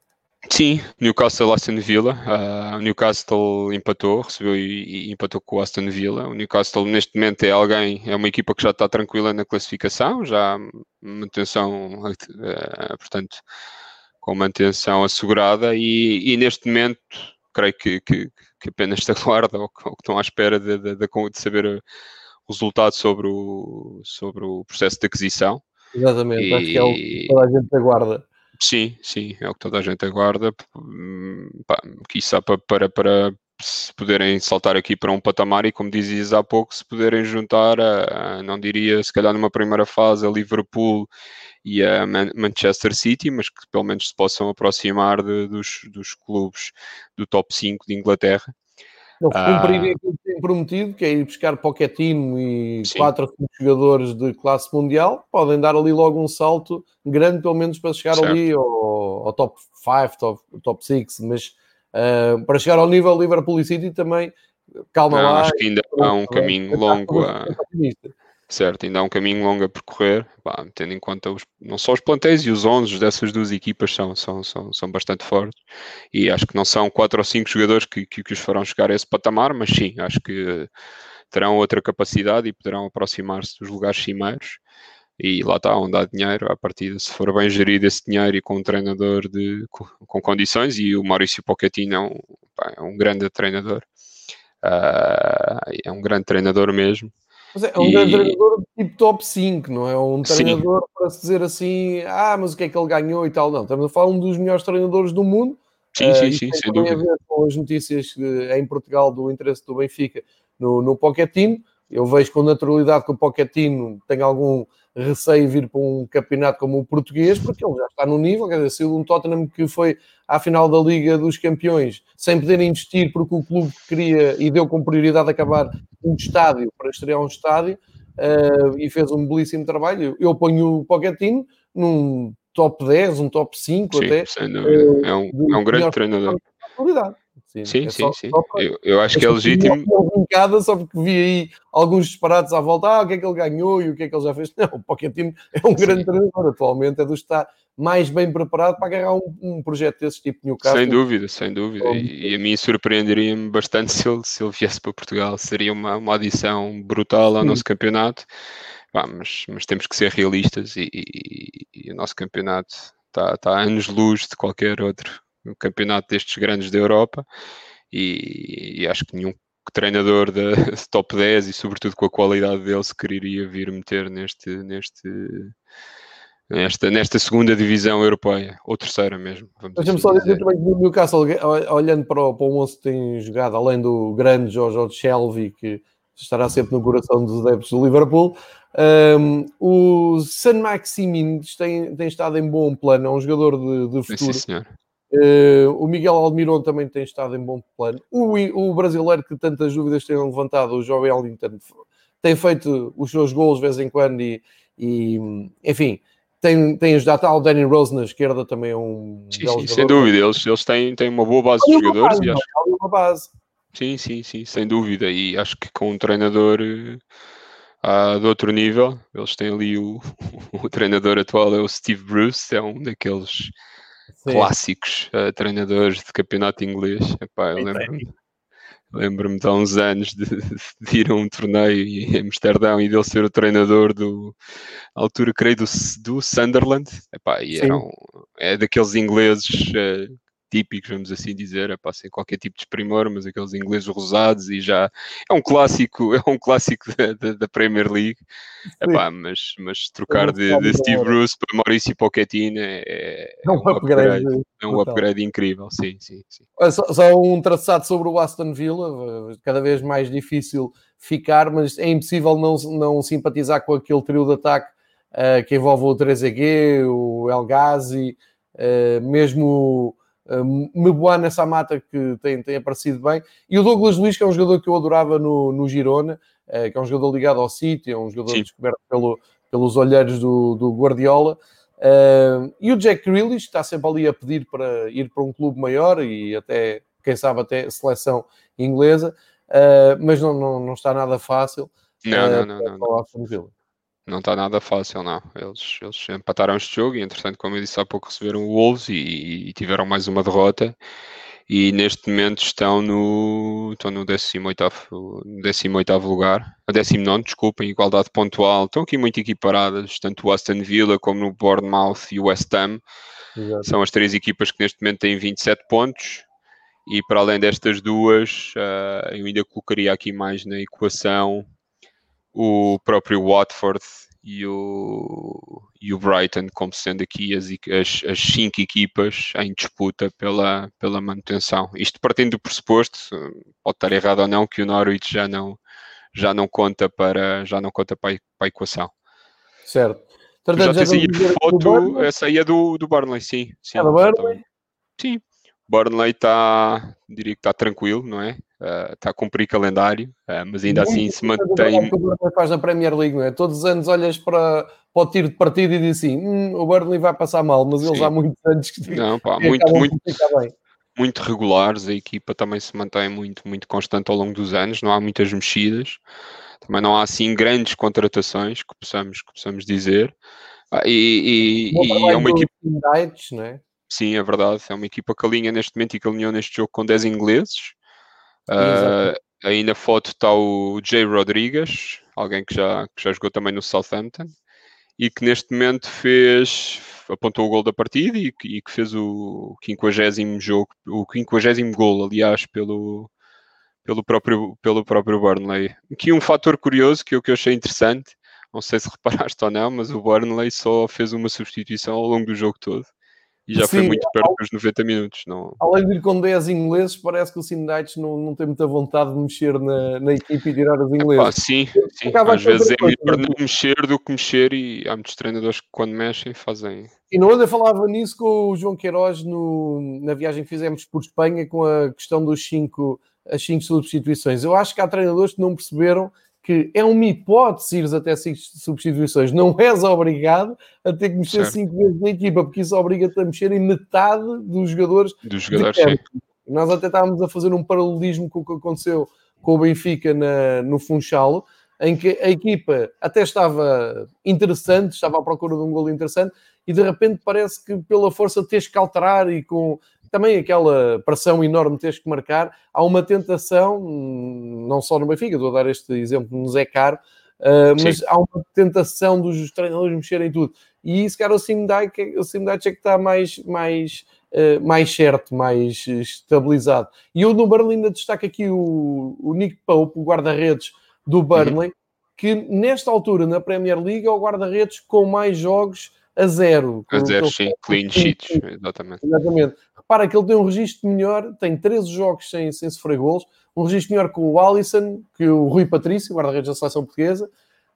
Sim, Newcastle Aston Villa. Uh, o Newcastle empatou, recebeu e, e, empatou com o Aston Villa. O Newcastle neste momento é alguém, é uma equipa que já está tranquila na classificação, já manutenção, uh, portanto, com manutenção assegurada e, e neste momento creio que, que, que apenas está guarda ou que, ou que estão à espera de, de, de, de saber o resultado sobre o, sobre o processo de aquisição. Exatamente, e... acho que é o que toda a gente aguarda. Sim, sim, é o que toda a gente aguarda. Hum, quiçá para, para, para se poderem saltar aqui para um patamar e, como dizias há pouco, se poderem juntar, a, a, não diria se calhar numa primeira fase, a Liverpool e a Man Manchester City, mas que pelo menos se possam aproximar de, dos, dos clubes do top 5 de Inglaterra. Eles cumprirem ah, aquilo que têm prometido, que é ir buscar Pochettino e sim. quatro ou cinco jogadores de classe mundial, podem dar ali logo um salto grande, pelo menos para chegar certo. ali ao, ao, top 5, top, top 6, mas uh, para chegar ao nível Liverpool e City também, calma Não, lá. Acho que ainda há um caminho longo a... Certo, ainda há um caminho longo a percorrer, pá, tendo em conta os, não só os plantéis e os 11 dessas duas equipas são, são, são, são bastante fortes. E acho que não são 4 ou 5 jogadores que, que, que os farão chegar a esse patamar, mas sim, acho que terão outra capacidade e poderão aproximar-se dos lugares cimeiros. E lá está, onde há dinheiro, à partida, se for bem gerido esse dinheiro e com um treinador de, com, com condições, e o Maurício Pochettino é um, é um grande treinador, uh, é um grande treinador mesmo, mas é, um e... treinador tipo top 5, não é? Um treinador Sim. para se dizer assim, ah, mas o que é que ele ganhou e tal. Não, estamos a falar de um dos melhores treinadores do mundo. Sim, uh, sim, sim, sem dúvida. a ver com as notícias em Portugal do interesse do Benfica no, no Pochettino. Eu vejo com naturalidade que o Pochettino tem algum receio vir para um campeonato como o português, porque ele já está no nível, quer dizer, saiu de um Tottenham que foi à final da Liga dos Campeões, sem poder investir porque o clube queria e deu como prioridade acabar um estádio para estrear um estádio uh, e fez um belíssimo trabalho. Eu ponho o Pochettino num top 10, um top 5 Sim, até. Sem dúvida. Uh, é, um, é um grande treinador. Sim, sim, é sim. sim. Para... Eu, eu, acho que é legítimo. Brincada, só porque vi aí alguns disparados à volta. Ah, o que é que ele ganhou e o que é que ele já fez? Não, o Pochettino é um grande treinador atualmente, é do está mais bem preparado para agarrar um, um projeto desse tipo de Newcastle. Sem dúvida, sem dúvida. E, e a mim surpreenderia-me bastante se ele, se ele viesse para Portugal. Seria uma, uma adição brutal ao nosso campeonato. mas, mas temos que ser realistas e, e, e o nosso campeonato está, está a anos-luz de qualquer outro campeonato destes grandes da Europa e, e acho que nenhum treinador da top 10 e sobretudo com a qualidade dele se quereria vir meter neste, neste nesta, nesta segunda divisão europeia, ou terceira mesmo. Deixa-me só dizer também que o Newcastle, olhando para o, para o 11 que tem jogado, além do grande Jorge Shelby, que estará sempre no coração dos adeptos do Liverpool, um, o San Maximin tem, tem estado em bom plano, é um jogador de, de futuro. Sim, senhor. Uh, o Miguel Almiron também tem estado em bom plano. O, o brasileiro que tantas dúvidas tem levantado, o João Ellington, tem feito os seus gols de vez em quando e, e enfim, tem, tem ajudado. Tá, o Danny Rose na esquerda também é um. Sim, sim sem dúvida, eles, eles têm, têm uma boa base de jogadores. Base, e acho... uma base. Sim, sim, sim, sem dúvida. E acho que com um treinador uh, de outro nível, eles têm ali o, o treinador atual, é o Steve Bruce, é um daqueles Sim. clássicos uh, treinadores de campeonato inglês. Epá, eu lembro-me lembro-me de há uns anos de, de, ir a um torneio em Amsterdão e dele ser o treinador do altura creio do, do Sunderland Epá, e era um, é daqueles ingleses uh, típicos, vamos assim dizer, é sem qualquer tipo de exprimor, mas aqueles ingleses rosados e já é um clássico, é um clássico da, da, da Premier League. Epá, mas, mas trocar de, de Steve Bruce para Maurício Pochettino é, é, é um, upgrade, upgrade, é um upgrade incrível, sim, sim, sim. Só, só, um traçado sobre o Aston Villa, cada vez mais difícil ficar, mas é impossível não, não simpatizar com aquele trio de ataque uh, que envolve o Trezeguet, o El Ghazi, uh, mesmo Uh, Mebuana Samata, que tem, tem aparecido bem, e o Douglas Luiz, que é um jogador que eu adorava no, no Girona, uh, que é um jogador ligado ao City, é um jogador Sim. descoberto pelo, pelos olheiros do, do Guardiola. Uh, e o Jack Grealish está sempre ali a pedir para ir para um clube maior e até, quem sabe, até seleção inglesa, uh, mas não, não, não está nada fácil. Não, uh, não, não. não, não não está nada fácil, não. Eles, eles empataram este jogo e, entretanto, como eu disse há pouco, receberam o Wolves e, e tiveram mais uma derrota. E neste momento estão no, estão no 18, 18 lugar, a 19, desculpa, em igualdade pontual. Estão aqui muito equiparadas, tanto o Aston Villa como o Bournemouth e o West Ham. Exato. São as três equipas que neste momento têm 27 pontos. E para além destas duas, uh, eu ainda colocaria aqui mais na equação o próprio Watford e o, e o Brighton como sendo aqui as, as, as cinco equipas em disputa pela, pela manutenção. Isto partindo do pressuposto, pode estar errado ou não, que o Norwich já não, já não conta para, já não conta para, a, para a equação. Certo. já tens aí a foto, essa aí é do, do Burnley, sim. sim é do Burnley? Sim. Burnley está, diria que está tranquilo, não é? Uh, está a cumprir calendário, uh, mas ainda assim se mantém. O Burnley faz na Premier League, não é? Todos os anos olhas para, para o tiro de partida e diz assim: hum, o Burnley vai passar mal, mas eles Sim. há muitos anos que. Não, pá, muito, muito, muito regulares, a equipa também se mantém muito, muito constante ao longo dos anos, não há muitas mexidas, também não há assim grandes contratações que possamos, que possamos dizer. Ah, e, e, e é uma equipa. Indicts, não é? Sim, é verdade. É uma equipa que alinha neste momento e que alinhou neste jogo com 10 ingleses. Uh, aí na foto está o Jay Rodrigues, alguém que já, que já jogou também no Southampton e que neste momento fez, apontou o gol da partida e, e que fez o 50 jogo, o 50 gol, aliás, pelo, pelo, próprio, pelo próprio Burnley. Aqui um fator curioso que eu, que eu achei interessante, não sei se reparaste ou não, mas o Burnley só fez uma substituição ao longo do jogo todo e já Sim, foi muito perto dos 90 minutos. Não... Além de ir com 10 ingleses, parece que o Sindites não, não tem muita vontade de mexer na, na equipe e tirar os ingleses. Ah, sim, sim. às vezes é melhor não mexer do que mexer e há muitos treinadores que quando mexem fazem. E no eu falava nisso com o João Queiroz no, na viagem que fizemos por Espanha com a questão dos cinco, as 5 substituições. Eu acho que há treinadores que não perceberam que é uma hipótese ir até cinco substituições. Não és obrigado a ter que mexer certo. cinco vezes na equipa, porque isso obriga-te a mexer em metade dos jogadores. Dos jogadores, sim. Nós até estávamos a fazer um paralelismo com o que aconteceu com o Benfica na, no Funchal, em que a equipa até estava interessante, estava à procura de um gol interessante, e de repente parece que pela força teres que alterar e com também aquela pressão enorme teres que marcar, há uma tentação, não só no Benfica, estou a dar este exemplo no Zé Caro, uh, mas há uma tentação dos treinadores mexerem tudo. E isso, cara, o o Simdike é que está mais, mais, uh, mais certo, mais estabilizado. E eu no Burnley ainda destaco aqui o, o Nick Pope, o guarda-redes do. Burnley, uhum. que nesta altura na Premier League é o guarda-redes com mais jogos a zero. A zero, sim, clean sheets, exatamente. Exatamente. Repara que ele tem um registro melhor, tem 13 jogos sem, sem sofrer gols, um registro melhor com o Alisson, que o Rui Patrício, guarda-redes da seleção portuguesa,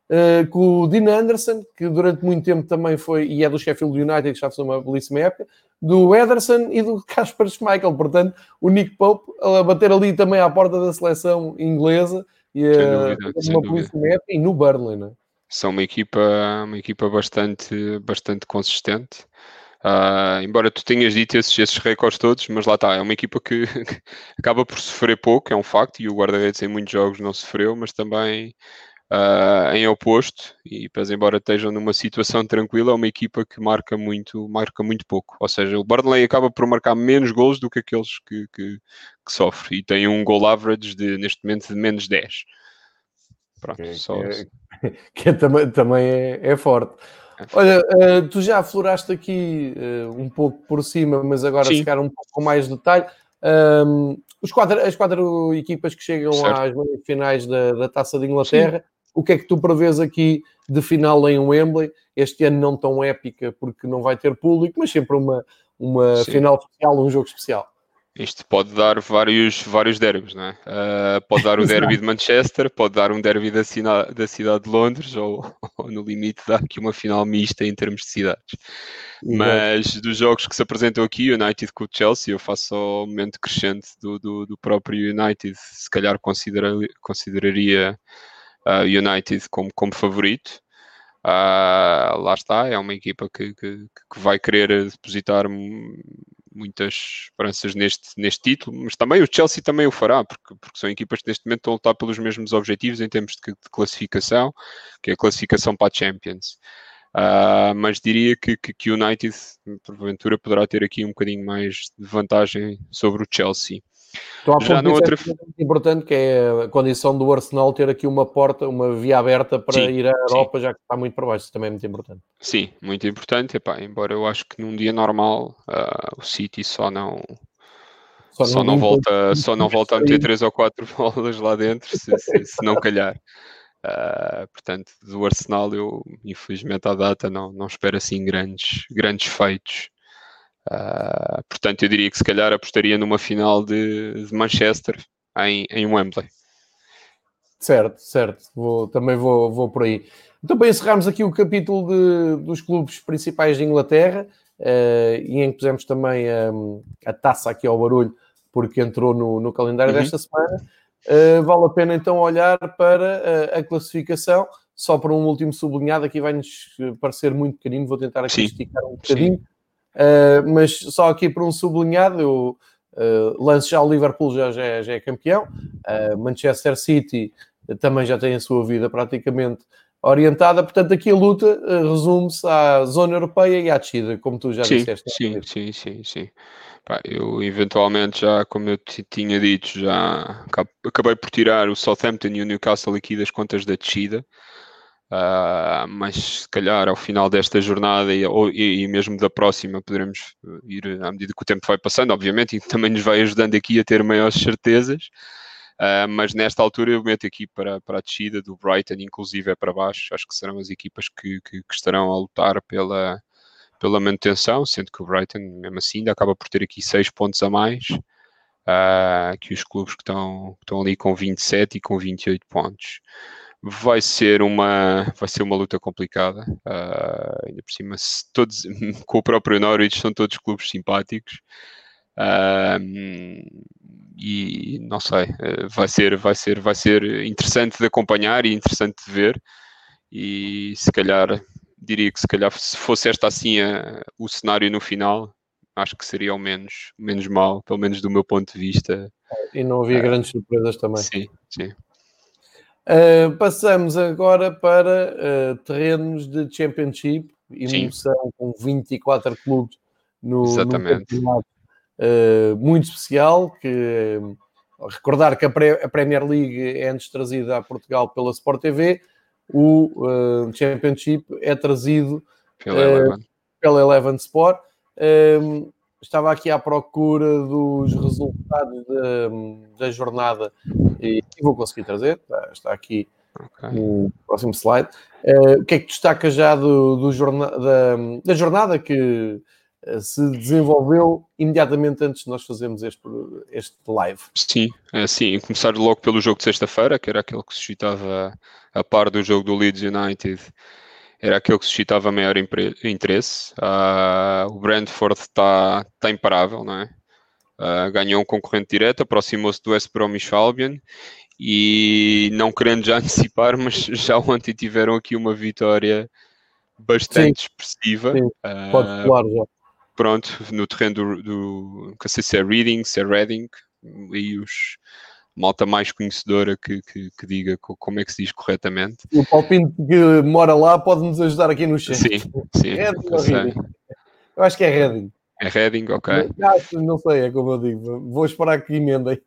uh, com o Dean Anderson, que durante muito tempo também foi, e é do Sheffield United, que já fez uma belíssima época, do Ederson e do Casper Schmeichel. Portanto, o Nick Pope a bater ali também à porta da seleção inglesa e a, uma belíssima época, e no Burnley, não é? São uma equipa, uma equipa bastante, bastante consistente. Uh, embora tu tenhas dito esses, esses recordes todos, mas lá está, é uma equipa que, acaba por sofrer pouco, é um facto, e o guarda-redes em muitos jogos não sofreu, mas também uh, em oposto, e pois, embora estejam numa situação tranquila, é uma equipa que marca muito, marca muito pouco. Ou seja, o Burnley acaba por marcar menos gols do que aqueles que, que, que sofre, e tem um goal average de, neste momento de menos 10. Pronto, que, só... que, é, que é, também, também é, é forte. Olha, uh, tu já afloraste aqui uh, um pouco por cima, mas agora Sim. se calhar um pouco com mais detalhe. Um, os quatro, as quatro equipas que chegam certo. às finais da, da Taça de Inglaterra, Sim. o que é que tu prevês aqui de final em Wembley? Este ano não tão épica porque não vai ter público, mas sempre uma, uma final especial, um jogo especial. Isto pode dar vários, vários derbys, não é? Uh, pode dar o derby de Manchester, pode dar um derby da, sina, da cidade de Londres, ou, ou, no limite dar aqui uma final mista em termos de cidades. Mas dos jogos que se apresentam aqui, United com o Chelsea, eu faço o momento crescente do, do, do próprio United, se calhar considera, consideraria o uh, United como, como favorito. Uh, lá está, é uma equipa que, que, que vai querer depositar muitas esperanças neste, neste título, mas também o Chelsea também o fará, porque, porque são equipas que neste momento estão a lutar pelos mesmos objetivos em termos de, de classificação, que é a classificação para a Champions. Uh, mas diria que, que, o United, porventura, poderá ter aqui um bocadinho mais de vantagem sobre o Chelsea. Então, Já no outro... é importante que é a condição do Arsenal ter aqui uma porta, uma via aberta para sim, ir à Europa, sim. já que está muito para baixo. Isso também é muito importante. Sim, muito importante. Epá, embora eu acho que num dia normal uh, o City só não só, só não, não volta, só não volta a meter três ou quatro bolas lá dentro, se, se, se não calhar. Uh, portanto, do Arsenal eu, infelizmente, à data não, não espero assim grandes, grandes feitos. Uh, portanto, eu diria que se calhar apostaria numa final de, de Manchester em, em Wembley. Certo, certo. Vou, também vou, vou por aí. Então, para encerrarmos aqui o capítulo de, dos clubes principais de Inglaterra, uh, e em que pusemos também um, a taça aqui ao barulho, porque entrou no, no calendário uhum. desta semana, uh, vale a pena então olhar para a classificação. Só para um último sublinhado, aqui vai-nos parecer muito pequenino, vou tentar aqui Sim. esticar um bocadinho. Sim. Uh, mas só aqui por um sublinhado, eu uh, lanço já o Liverpool já, já, é, já é campeão, uh, Manchester City também já tem a sua vida praticamente orientada, portanto aqui a luta resume-se à zona europeia e à descida, como tu já sim, disseste. Sim, sim, sim, sim. Pá, eu eventualmente já, como eu tinha dito, já acabei por tirar o Southampton e o Newcastle aqui das contas da descida. Uh, mas se calhar ao final desta jornada e, ou, e, e, mesmo da próxima poderemos ir à medida que o tempo vai passando, obviamente, e também nos vai ajudando aqui a ter maiores certezas. Uh, mas nesta altura eu meto aqui para, para a descida do Brighton, inclusive é para baixo. Acho que serão as equipas que, que, que estarão a lutar pela, pela manutenção, sendo que o Brighton, mesmo assim, ainda acaba por ter aqui 6 pontos a mais uh, que os clubes que estão, que estão ali com 27 e com 28 pontos vai ser uma vai ser uma luta complicada uh, ainda por cima todos com o próprio Norwich são todos clubes simpáticos uh, e não sei uh, vai ser vai ser vai ser interessante de acompanhar e interessante de ver e se calhar diria que se calhar se fosse esta assim a, o cenário no final acho que seria o menos, menos mal, pelo menos do meu ponto de vista. E não havia grandes surpresas também. Sim, sim. Uh, passamos agora para uh, terrenos de Championship, emoção com 24 clubes no, Exatamente. no uh, muito especial, que recordar que a, a, Premier League é antes trazida a Portugal pela Sport TV, o Championship é trazido pela Eleven, pela Eleven Sport. Estava aqui à procura dos resultados da, da jornada e, e, vou conseguir trazer. Está, está aqui okay. no próximo slide. Uh, o que é que destaca já do, do jorna da, da, jornada que uh, se desenvolveu imediatamente antes de nós fazermos este, este live? Sim, é, sim. Começar logo pelo jogo de sexta-feira, que era aquele que suscitava a par do jogo do Leeds United era aquele que suscitava maior interesse. Uh, o Brentford está tá imparável, não é? Uh, ganhou um concorrente direto, aproximou-se do West Bromwich Albion e não querendo já antecipar, mas já ontem tiveram aqui uma vitória bastante sim. expressiva. Sim. Uh, Pode falar já. Pronto, no terreno do, do não sei se é Reading, se é Reading, e os malta mais conhecedora que, que, que, diga como é que se diz corretamente. O Palpinto que mora lá pode nos ajudar aqui no chat. Sim, sim. Ou Reading? Eu acho que é Reading. É Reading, ok. Não, não sei, é como eu digo. Vou esperar que emendem.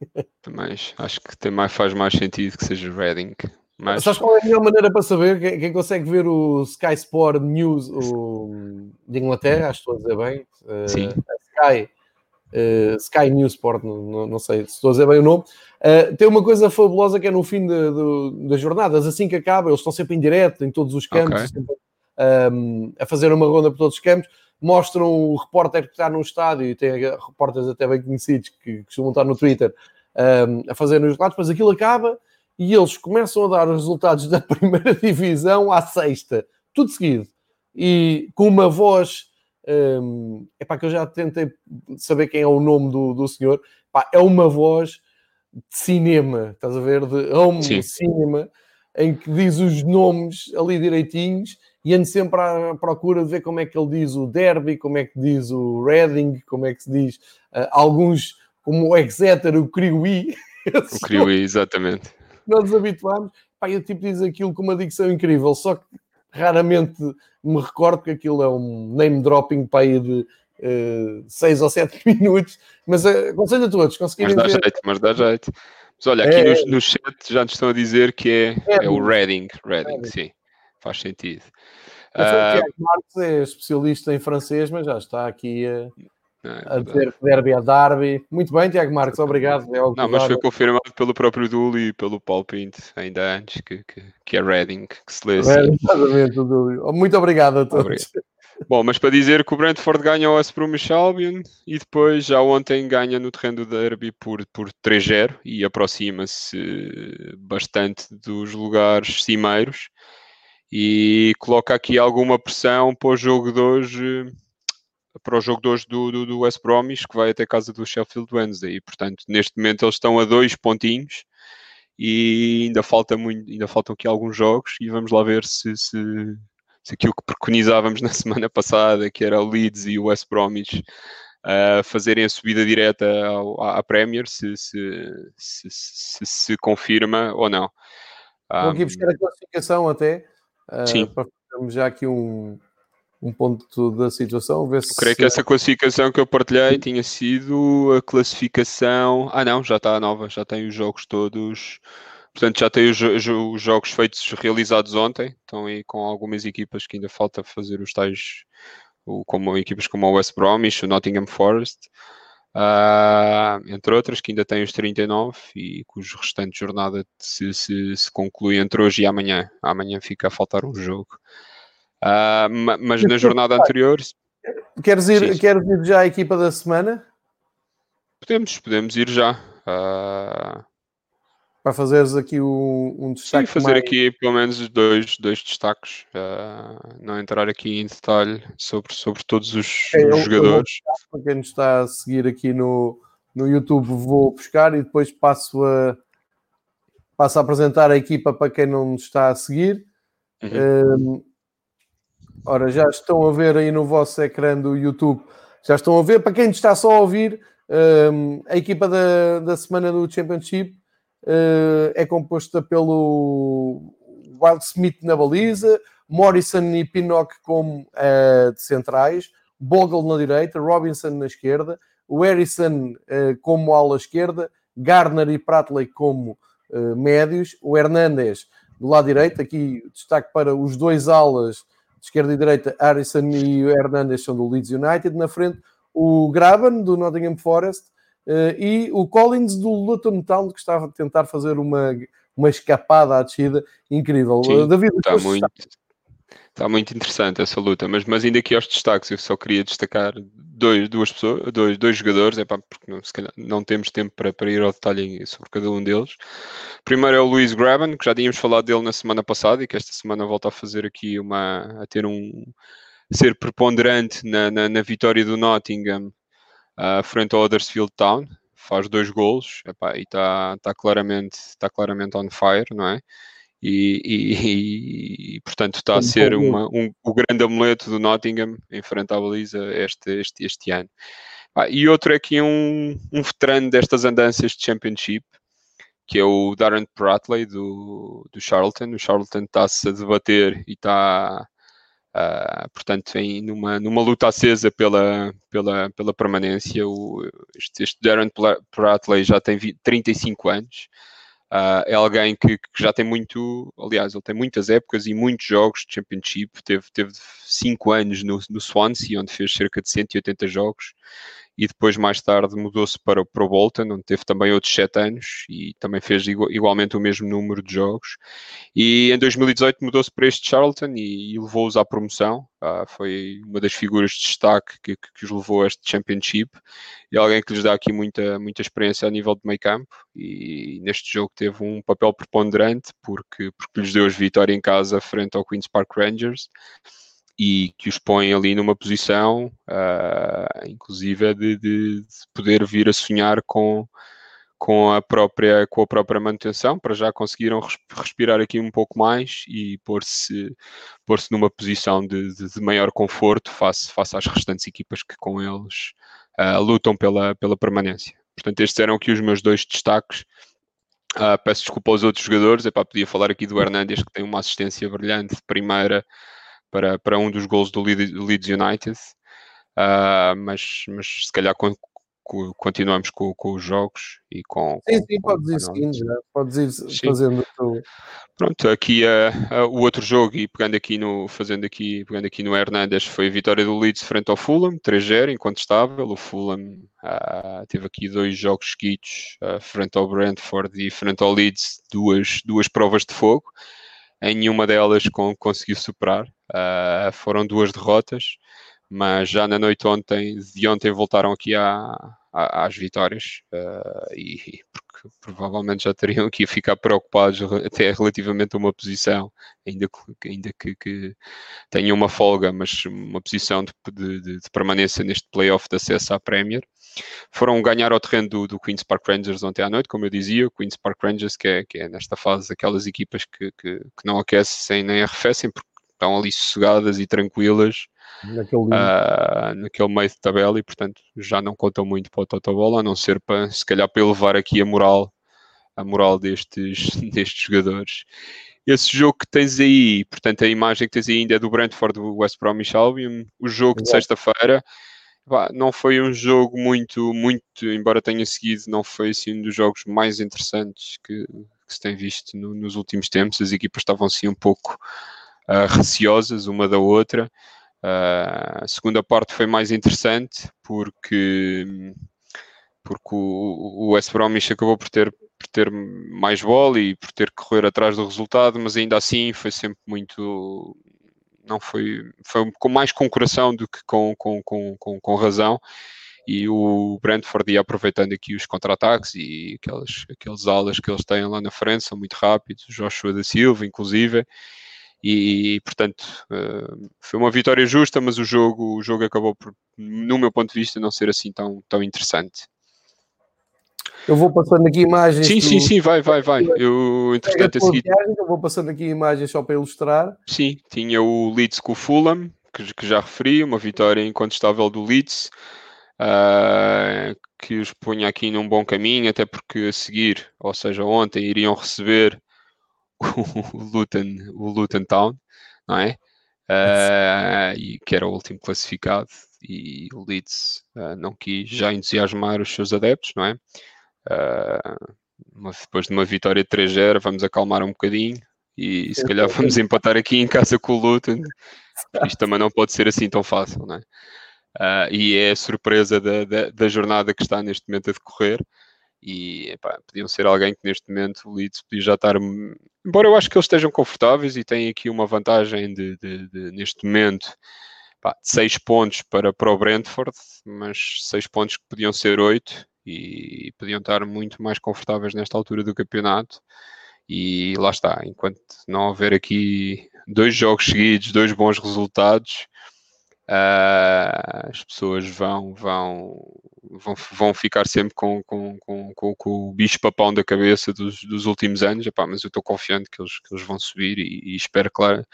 Mas acho que tem mais, faz mais sentido que seja Reading. Mas... Sabes qual é a melhor maneira para saber? Quem, quem consegue ver o Sky Sport News o, de Inglaterra, acho que estou a dizer bem. Sim. Uh, Sky, uh, Sky News Sport, não, não, sei se estou a dizer bem o nome. Uh, tem uma coisa fabulosa que é no fim de, de, das jornadas, assim que acaba, eles estão sempre em direto em todos os campos, okay. sempre, um, a fazer uma ronda por todos os campos mostram o repórter que está no estádio, e tem repórteres até bem conhecidos que costumam estar no Twitter um, a fazer os relatos, mas aquilo acaba e eles começam a dar os resultados da primeira divisão à sexta, tudo seguido, e com uma voz. Um, para que eu já tentei saber quem é o nome do, do senhor. é uma voz de cinema, estás a ver? De home Sim. cinema, em que diz os nomes ali direitinhos e ando sempre à procura de ver como é que ele diz o Derby, como é que diz o Reading, como é que se diz uh, alguns, como o Exeter, o Criui. O Criui, exatamente. Nós nos habituámos, pá, e o tipo diz aquilo com uma dicção incrível, só que raramente me recordo que aquilo é um name dropping para aí de 6 uh, ou 7 minutos, mas uh, aconselho a todos conseguirem mas dá ver. Jeito, mas dá jeito. Mas olha, aqui é... no, no chat já nos estão a dizer que é, é, é o Reading, Reading, sim faz sentido. Uh, Marques é especialista em francês, mas já está aqui a, é, a dizer que derby é derby. Muito bem, Tiago Marques, obrigado. É não, mas foi confirmado pelo próprio Dully e pelo Paul Pinto, ainda antes, que, que, que é Reading, que se lê assim. Exatamente, Muito obrigado a todos. Obrigado. Bom, mas para dizer que o Brentford ganha o West Bromwich Albion e depois já ontem ganha no terreno do derby por, por 3-0 e aproxima-se bastante dos lugares cimeiros e coloca aqui alguma pressão para o jogo de hoje para o jogo de hoje do, do, do West Bromwich que vai até casa do Sheffield Wednesday e portanto neste momento eles estão a dois pontinhos e ainda falta muito, ainda faltam aqui alguns jogos e vamos lá ver se, se, se aquilo que preconizávamos na semana passada que era o Leeds e o West Bromwich uh, fazerem a subida direta ao, à Premier se se, se, se, se confirma ou não. Vou aqui buscar a classificação até Sim. para fazermos já aqui um, um ponto da situação. Ver se... Creio que essa classificação que eu partilhei tinha sido a classificação. Ah, não, já está nova, já tem os jogos todos. Portanto, já tem os, os jogos feitos realizados ontem. Estão aí com algumas equipas que ainda falta fazer os tais, como equipas como o West Bromwich, o Nottingham Forest. Uh, entre outras, que ainda tem os 39 e cujo restante jornada se, se, se, conclui entre hoje e amanhã. Amanhã fica a faltar um jogo. Uh, mas na jornada anterior. Queres ir, queres ir já à equipa da semana? Podemos, podemos ir já. Uh, para fazeres aqui um, um destaque. Sim, fazer mais... aqui pelo menos dois, dois destaques, uh, não entrar aqui em detalhe sobre, sobre todos os, é, os jogadores. para quem nos está a seguir aqui no, no YouTube, vou buscar e depois passo a, passo a apresentar a equipa para quem não nos está a seguir. Uhum. Um, ora, já estão a ver aí no vosso ecrã do YouTube já estão a ver. Para quem está só a ouvir, um, a equipa da, da semana do Championship uh, é composta pelo Wild Smith na baliza, Morrison e Pinnock como uh, de centrais, Bogle na direita, Robinson na esquerda, o Harrison uh, como ala esquerda, Garner e Pratley como médios, o Hernandes do lado direito, aqui destaque para os dois alas de esquerda e direita, Harrison e Hernandes são do Leeds United, na frente o Graben do Nottingham Forest uh, e o Collins do Luton Town que estava a tentar fazer uma, uma escapada à descida incrível. Sim, David, está muito, Está muito interessante essa luta, mas, mas ainda aqui aos destaques, eu só queria destacar dois, duas pessoas, dois, dois jogadores, é porque não, calhar não temos tempo para, para ir ao detalhe sobre cada um deles. Primeiro é o Luís Graben, que já tínhamos falado dele na semana passada e que esta semana volta a fazer aqui uma. a ter um. A ser preponderante na, na, na vitória do Nottingham uh, frente ao Huddersfield Town. Faz dois golos epá, e está tá claramente, tá claramente on fire, não é? E, e, e, portanto está a ser uma, um, o grande amuleto do Nottingham em frente à baliza este, este, este ano. Ah, e outro é aqui um, um veterano destas andanças de Championship, que é o Darren Pratley do, do Charlton. O Charlton está-se a debater e está, uh, portanto, em, numa, numa luta acesa pela, pela, pela permanência. O, este, este Darren Pratley já tem 20, 35 anos. Uh, é alguém que, que, já tem muito, aliás, ele tem muitas épocas e muitos jogos de Championship. Teve, teve cinco anos no, no Swansea, onde fez cerca de 180 jogos e depois mais tarde mudou-se para, para o Bolton, onde teve também outros sete anos e também fez igual, igualmente o mesmo número de jogos. E em 2018 mudou-se para este Charlton e, e levou-os à promoção. Ah, foi uma das figuras de destaque que, que, que, os levou a este Championship e alguém que lhes dá aqui muita, muita experiência a nível de meio campo. E neste jogo teve um papel preponderante porque, porque lhes deu as vitórias em casa frente ao Queen's Park Rangers e que os põe ali numa posição, uh, inclusive, de, de, de, poder vir a sonhar com, com, a própria, com a própria manutenção, para já conseguiram respirar aqui um pouco mais e pôr-se pôr numa posição de, de, maior conforto face, face às restantes equipas que com eles uh, lutam pela, pela permanência. Portanto, estes eram aqui os meus dois destaques. Uh, peço desculpa aos outros jogadores, é para podia falar aqui do Hernandes, que tem uma assistência brilhante de primeira para, para um dos gols do Leeds United, uh, mas, mas se calhar con, con, continuamos com, com, os jogos e com. Sim, sim, podes ir seguindo, né? podes ir sim. fazendo o Pronto, aqui uh, uh, o outro jogo e pegando aqui no, fazendo aqui, pegando aqui no Hernandes foi a vitória do Leeds frente ao Fulham, 3-0, incontestável. O Fulham teve aqui dois jogos seguidos, frente ao Brentford e frente ao Leeds, duas, duas provas de fogo em nenhuma delas conseguiu superar. Uh, foram duas derrotas, mas já na noite ontem, de ontem voltaram aqui à, à, às vitórias uh, e porque provavelmente já teriam aqui a ficar preocupados até relativamente a uma posição, ainda, ainda que, que tenham uma folga, mas uma posição de, de, de permanência neste playoff de acesso à Premier foram ganhar ao terreno do, do, Queen's Park Rangers ontem à noite, como eu dizia, o Queen's Park Rangers, que é, que é nesta fase aquelas equipas que, que, que, não aquecem nem arrefecem, porque estão ali sossegadas e tranquilas naquele, uh, naquele meio de tabela e, portanto, já não contam muito para o Totobola, a não ser para, se calhar, para elevar aqui a moral, a moral destes, destes jogadores. Esse jogo que tens aí, portanto, a imagem que tens aí ainda é do Brentford do West Bromwich Albion, o jogo de sexta-feira não foi um jogo muito, muito, embora tenha seguido, não foi assim um dos jogos mais interessantes que, que se tem visto no, nos últimos tempos. As equipas estavam assim um pouco uh, receosas uma da outra. Uh, a segunda parte foi mais interessante porque, porque o, o West Bromwich acabou por ter, por ter mais bola e por ter que correr atrás do resultado, mas ainda assim foi sempre muito não foi, foi com mais com coração do que com, com, com, com, com razão. E o Brentford ia aproveitando aqui os contra-ataques e aqueles, aqueles alas que eles têm lá na frente são muito rápidos, Joshua da Silva inclusive. E portanto eh, foi uma vitória justa mas o jogo, o jogo acabou por, no meu ponto de vista não ser assim tão, tão interessante eu vou passando aqui imagens. Sim, sim, sim, vai, vai, vai. Eu, entretanto, a seguir. Eu vou passando aqui imagens só para ilustrar. Sim, tinha o Leeds com o Fulham, que, que já referi, uma vitória incontestável do Leeds, uh, que os punha aqui num bom caminho, até porque a seguir, ou seja, ontem, iriam receber o Luton, o Luton Town, não é? Uh, e que era o último classificado, e o Leeds uh, não quis já entusiasmar os seus adeptos, não é? Uh, depois de uma vitória de 3-0, vamos acalmar um bocadinho e se calhar vamos empatar aqui em casa com o Luton. Isto também não pode ser assim tão fácil, não é? Uh, e é a surpresa da, da, da, jornada que está neste momento a decorrer. E epá, podiam ser alguém que neste momento o Leeds podia já estar. Embora eu acho que eles estejam confortáveis e têm aqui uma vantagem de, de, de neste momento pá, de 6 pontos para, para o Brentford, mas 6 pontos que podiam ser 8 e podiam estar muito mais confortáveis nesta altura do campeonato. E lá está, enquanto não houver aqui dois jogos seguidos, dois bons resultados, uh, as pessoas vão, vão, vão, vão ficar sempre com, com, com, com, o bicho papão da cabeça dos, dos últimos anos, Epá, mas eu estou confiante que eles, que eles vão subir e, e espero, claro,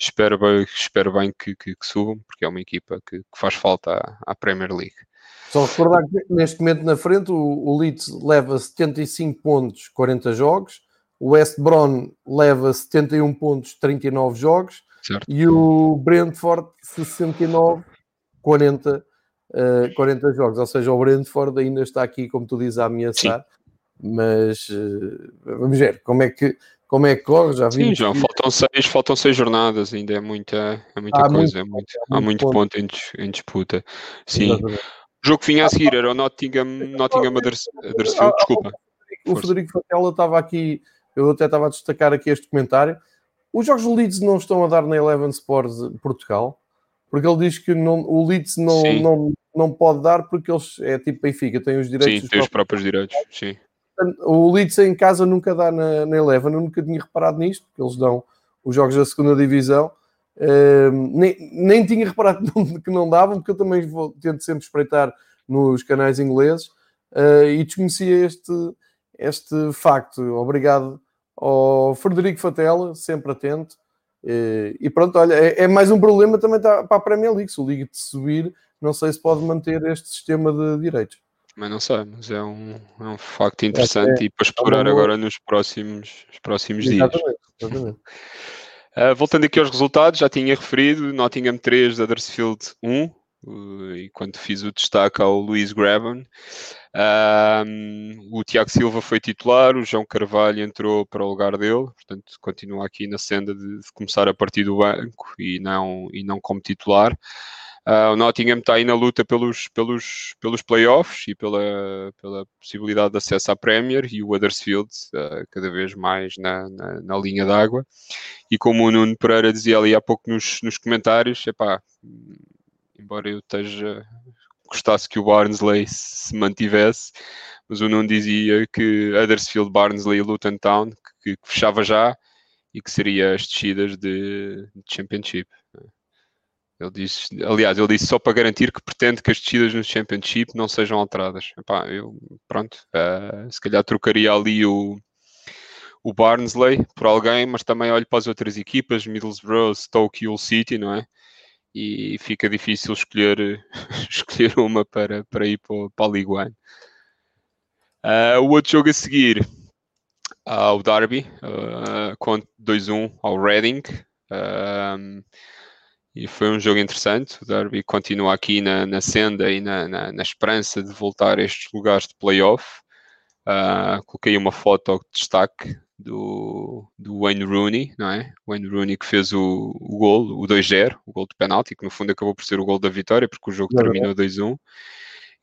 espero, bem, espero bem que, que, que subam, porque é uma equipa que, que faz falta à, à Premier League. Só recordar que neste momento na frente o, o Leeds leva 75 pontos, 40 jogos, o West Brom leva 71 pontos, 39 jogos, certo. e o Brentford 69, 40, uh, 40 jogos. Ou seja, o Brentford ainda está aqui, como tu dizes, a ameaçar, Sim. mas uh, vamos ver como é que como é que corre, já vi. Sim, João, faltam seis, faltam seis jornadas, ainda é muita, é muita há coisa, muito, é muito, há muito, ponto, ponto em, em, disputa. Sim. Exatamente. O jogo que vinha a seguir era o Nottingham, Nottingham Huddersfield, desculpa. O Frederico Fatela estava aqui, eu até estava a destacar aqui este comentário. Os jogos do Leeds não estão a dar na Eleven Sports Portugal, porque ele diz que não, o Leeds não, não, não pode dar porque eles é tipo Benfica, tem os direitos. Sim, tem os próprios direitos, sim. O Leeds em casa nunca dá na, na Eleven, eu nunca tinha reparado nisto, porque eles dão os jogos da segunda divisão Uh, nem, nem tinha reparado que não davam, porque eu também vou, tento sempre espreitar nos canais ingleses uh, e desconhecia este, este facto. Obrigado ao Frederico Fatela, sempre atento. Uh, e pronto, olha, é, é, mais um problema também tá, para a Premier League. Se o Liga de subir, não sei se pode manter este sistema de direitos. Mas não sei, mas é um, é um facto interessante é, e para explorar é agora nos próximos, próximos exatamente, dias. Exatamente. Uh, voltando aqui aos resultados, já tinha referido Nottingham 3, Huddersfield 1, uh, e quando fiz o destaque ao Luís Graben. Uh, o Tiago Silva foi titular, o João Carvalho entrou para o lugar dele, portanto continua aqui na senda de, de começar a partir do banco e não, e não como titular. Uh, o Nottingham está aí na luta pelos, pelos, pelos playoffs e pela, pela possibilidade de acesso à Premier e o Huddersfield uh, cada vez mais na, na, na linha d'água. E como o Nuno Pereira dizia ali há pouco nos, nos comentários, epá, embora eu esteja gostasse que o Barnsley se mantivesse, mas o Nuno dizia que Huddersfield, Barnsley e Luton Town que, que fechava já e que seria as descidas de, de Championship. Ele disse, aliás, ele disse só para garantir que pretende que as descidas no Championship não sejam alteradas. Epá, eu, pronto, uh, se calhar trocaria ali o, o Barnsley por alguém, mas também olho para as outras equipas, Middlesbrough, Stoke e City, não é? E fica difícil escolher, escolher uma para, para ir para, para a League. Uh, o outro jogo a seguir, uh, o Derby, uh, com 2-1 ao Reading. Uh, e foi um jogo interessante. O Derby continua aqui na, na senda e na, na, na, esperança de voltar a estes lugares de playoff. Uh, coloquei uma foto de destaque do, do Wayne Rooney, não é? Wayne Rooney que fez o, o gol, o 2-0, o gol de penalti, que no fundo acabou por ser o gol da vitória, porque o jogo terminou 2-1.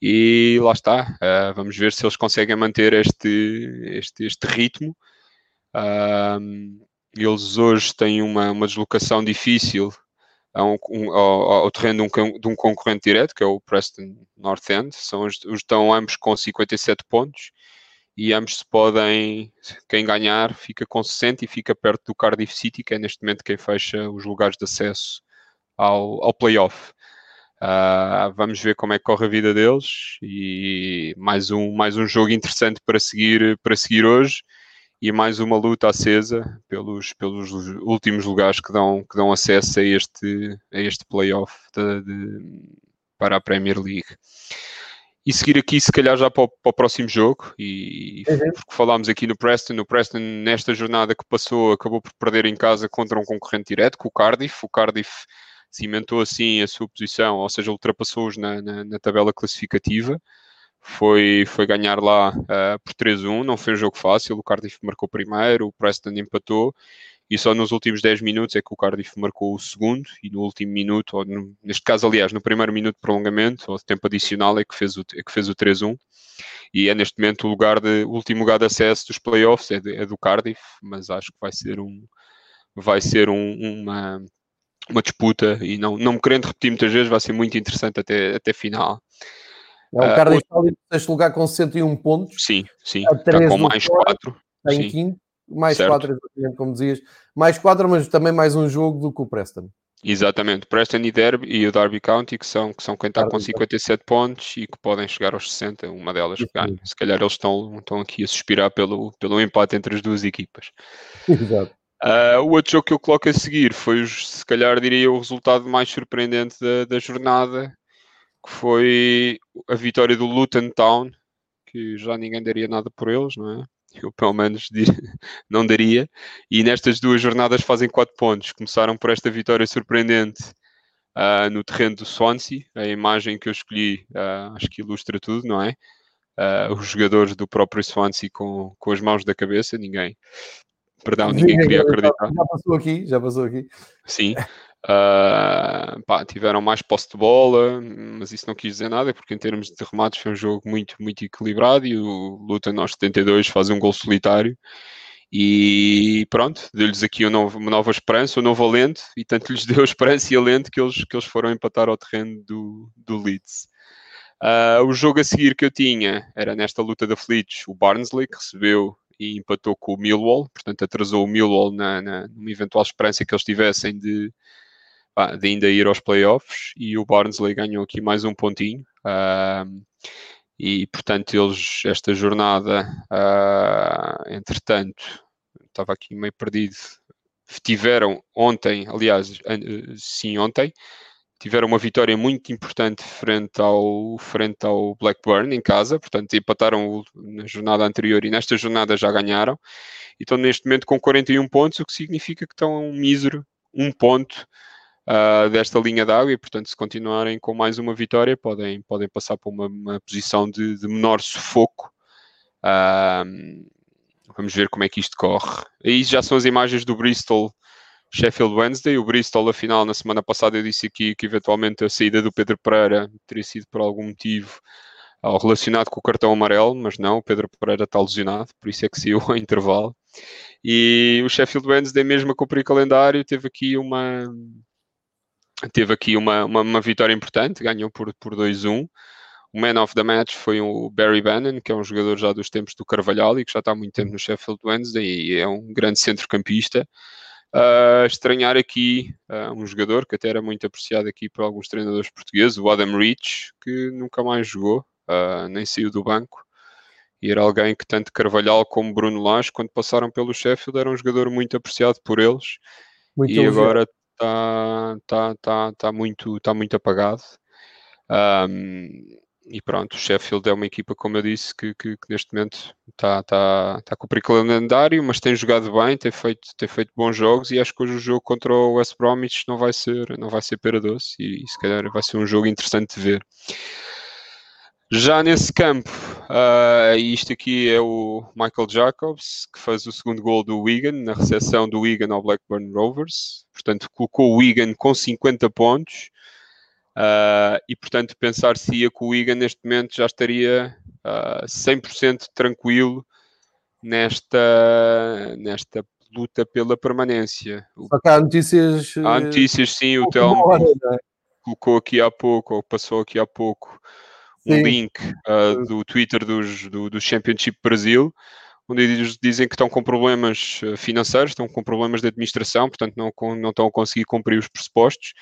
E lá está, uh, vamos ver se eles conseguem manter este, este, este ritmo. Uh, eles hoje têm uma, uma deslocação difícil a um, um, ao, ao, terreno de um, de um, concorrente direto, que é o Preston North End. São estão ambos com 57 pontos e ambos se podem, quem ganhar fica com 60 e fica perto do Cardiff City, que é neste momento quem fecha os lugares de acesso ao, ao playoff. Uh, vamos ver como é que corre a vida deles e mais um, mais um jogo interessante para seguir, para seguir hoje e mais uma luta acesa pelos, pelos últimos lugares que dão, que dão acesso a este, a este playoff de, de, para a Premier League. E seguir aqui, se calhar, já para o, para o próximo jogo, e uhum. porque falámos aqui no Preston, o Preston, nesta jornada que passou, acabou por perder em casa contra um concorrente direto, com o Cardiff. O Cardiff cimentou assim a sua posição, ou seja, ultrapassou-os na, na, na tabela classificativa. Foi, foi ganhar lá uh, por 3-1, não foi um jogo fácil, o Cardiff marcou primeiro, o Preston empatou, e só nos últimos 10 minutos é que o Cardiff marcou o segundo, e no último minuto, ou no, neste caso, aliás, no primeiro minuto de prolongamento, ou de tempo adicional, é que fez o, é que fez o 3-1, e é neste momento o, lugar de, o último lugar de acesso dos playoffs, é, de, é do Cardiff, mas acho que vai ser um, vai ser um, uma, uma disputa, e não, não me querendo repetir muitas vezes, vai ser muito interessante até, até final. É o Cardiff uh, está em sexto lugar com 61 pontos. Sim, sim. Está com mais 4. Está em quinto. Mais 4, exatamente como dizias. Mais 4, mas também mais um jogo do que o Preston. Exatamente, Preston e, Derby, e o Derby County, que são, que são quem está com 57 pontos e que podem chegar aos 60, uma delas ganha. Se calhar eles estão, estão aqui a suspirar pelo, pelo empate entre as duas equipas. Exato. Uh, o outro jogo que eu coloco a seguir foi, se calhar, diria, o resultado mais surpreendente da, da jornada, que foi a vitória do Luton Town, que já ninguém daria nada por eles, não é? Eu, pelo menos, não daria. E nestas duas jornadas fazem 4 pontos. Começaram por esta vitória surpreendente uh, no terreno do Swansea. A imagem que eu escolhi uh, acho que ilustra tudo, não é? Uh, os jogadores do próprio Swansea com, com as mãos da cabeça, ninguém. Perdão, ninguém queria acreditar. Já passou aqui, já passou aqui. Sim. Uh, pá, tiveram mais posse de bola, mas isso não quis dizer nada, porque em termos de remates foi um jogo muito, muito equilibrado e o Luton aos 72 faz um gol solitário e pronto, deu-lhes aqui uma nova, uma nova esperança, um novo alento e tanto lhes deu esperança e alento que eles, que eles foram empatar ao terreno do, do Leeds. Uh, o jogo a seguir que eu tinha era nesta luta da Fleets, o Barnsley, que recebeu e empatou com o Millwall, portanto atrasou o Millwall na, na, numa eventual esperança que eles tivessem de, de ainda ir aos playoffs e o Barnsley ganhou aqui mais um pontinho. Uh, e portanto, eles, esta jornada, uh, entretanto, estava aqui meio perdido, tiveram ontem, aliás, sim, ontem, tiveram uma vitória muito importante frente ao, frente ao Blackburn em casa, portanto empataram na jornada anterior e nesta jornada já ganharam, e estão neste momento com 41 pontos, o que significa que estão a um mísero um ponto uh, desta linha d'água e, portanto, se continuarem com mais uma vitória, podem, podem passar para uma, uma posição de, de, menor sufoco. Uh, vamos ver como é que isto corre. Aí já são as imagens do Bristol Sheffield Wednesday. O Bristol, afinal, na semana passada eu disse aqui que eventualmente a saída do Pedro Pereira teria sido por algum motivo uh, relacionado com o cartão amarelo, mas não, o Pedro Pereira está lesionado, por isso é que saiu ao intervalo. E o Sheffield Wednesday, mesmo a cumprir calendário, teve aqui uma, teve aqui uma, uma, uma vitória importante, ganhou por, por 2-1. O man of the match foi o Barry Bannon, que é um jogador já dos tempos do Carvalhal e que já está há muito tempo no Sheffield Wednesday e é um grande centrocampista. Uh, estranhar aqui uh, um jogador que até era muito apreciado aqui por alguns treinadores portugueses, o Adam Rich, que nunca mais jogou, uh, nem saiu do banco. E era alguém que tanto Carvalhal como Bruno Lage, quando passaram pelo Sheffield, era um jogador muito apreciado por eles. Muito e agora está tá, tá, tá muito, tá muito apagado. Um, e pronto, o Sheffield é uma equipa, como eu disse, que, que, que neste momento está tá, tá a cumprir calendário, mas tem jogado bem, tem feito, tem feito bons jogos e acho que hoje o jogo contra o West Bromwich não vai ser, não vai ser pera doce e, e se calhar vai ser um jogo interessante de ver. Já nesse campo, uh, isto aqui é o Michael Jacobs, que faz o segundo gol do Wigan, na recepção do Wigan ao Blackburn Rovers. Portanto, colocou o Wigan com 50 pontos. Uh, e, portanto, pensar se ia com o Wigan neste momento já estaria uh, 100% tranquilo nesta, nesta luta pela permanência. Só que há notícias... Há notícias, sim, o Telmo é? colocou aqui há pouco, ou passou aqui há pouco, um Sim. link uh, do Twitter dos, do, do Championship Brasil, onde eles dizem que estão com problemas ah, financeiros, estão com problemas de administração, portanto não, não estão a conseguir cumprir os pressupostos.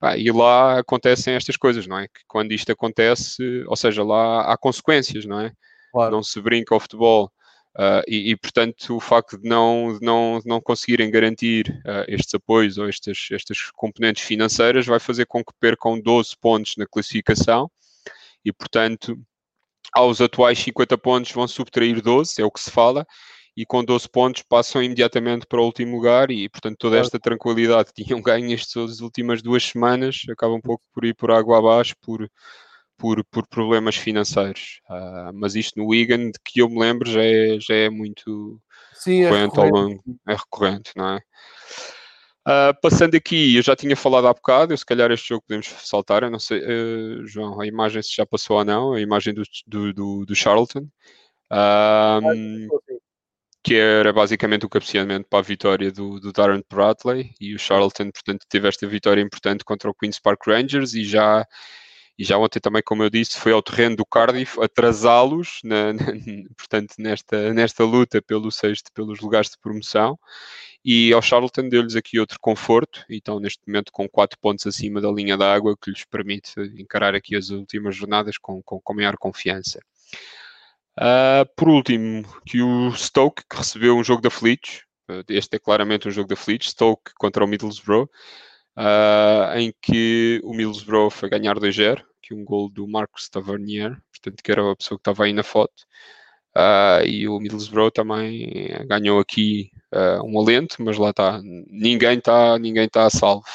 Ah, e lá acontecem estas coisas, não é? Que quando isto acontece, ou seja, lá há consequências, não é? Claro. Não se brinca ao futebol Uh, e, e, portanto, o facto de não, de não, de não conseguirem garantir uh, estes apoios ou estas, estas componentes financeiras vai fazer com que percam 12 pontos na classificação e, portanto, aos atuais 50 pontos vão subtrair 12, é o que se fala, e com 12 pontos passam imediatamente para o último lugar e, portanto, toda esta tranquilidade que tinham ganho estas últimas duas semanas acaba um pouco por ir por água abaixo por, por, por problemas financeiros. Uh, mas isto no Wigan, de que eu me lembro, já é, já é muito Sim, é recorrente, ao longo, é recorrente, não é? Uh, passando aqui, eu já tinha falado há bocado, eu, se calhar este jogo podemos saltar, eu não sei, uh, João, a imagem se já passou ou não, a imagem do, do, do, do Charlton, que era basicamente o cabeceamento para a vitória do, do Darren Bradley, e o Charlton, portanto, teve esta vitória importante contra o Queen's Park Rangers, e já e já ontem também, como eu disse, foi ao terreno do Cardiff atrasá-los, portanto, nesta, nesta luta pelo sexto, pelos lugares de promoção. E ao Charlton deu-lhes aqui outro conforto, e estão neste momento com quatro pontos acima da linha d'água, que lhes permite encarar aqui as últimas jornadas com, com, com maior confiança. Uh, por último, que o Stoke, que recebeu um jogo da uh, este é claramente um jogo da aflitos, Stoke contra o Middlesbrough, uh, em que o Middlesbrough foi ganhar 2-0, que um gol do Marcos Tavernier, portanto que era a pessoa que estava aí na foto, uh, e o Middlesbrough também ganhou aqui uh, um alento, mas lá está, ninguém está ninguém tá a salvo.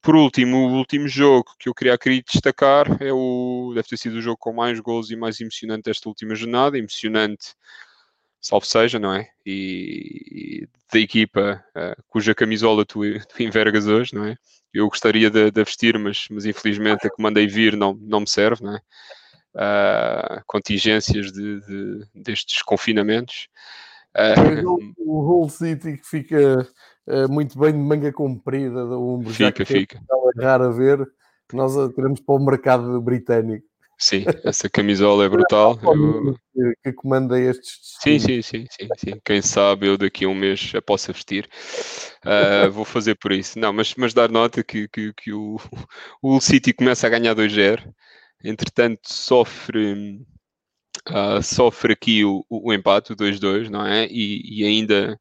Por último, o último jogo que eu queria aqui destacar é o, deve ter sido o jogo com mais gols e mais emocionante desta última jornada, emocionante salvo seja, não é? E, da equipa uh, cuja camisola tu, tu, envergas hoje, não é? Eu gostaria de, de, vestir, mas, mas infelizmente a que mandei vir não, não me serve, não é? Uh, contingências de, de, destes confinamentos. Uh, o Hull City que fica uh, muito bem de manga comprida, da ombro, fica, fica. É raro a ver, nós queremos para o mercado britânico. Sim, essa camisola é brutal. Eu... Que comanda estes. Sim, sim, sim, sim, sim. Quem sabe eu daqui a um mês já possa vestir. Uh, vou fazer por isso. Não, mas, mas dar nota que, que, que o, o City começa a ganhar 2-0. Entretanto, sofre, uh, sofre aqui o, o empate, o 2-2, não é? E, e ainda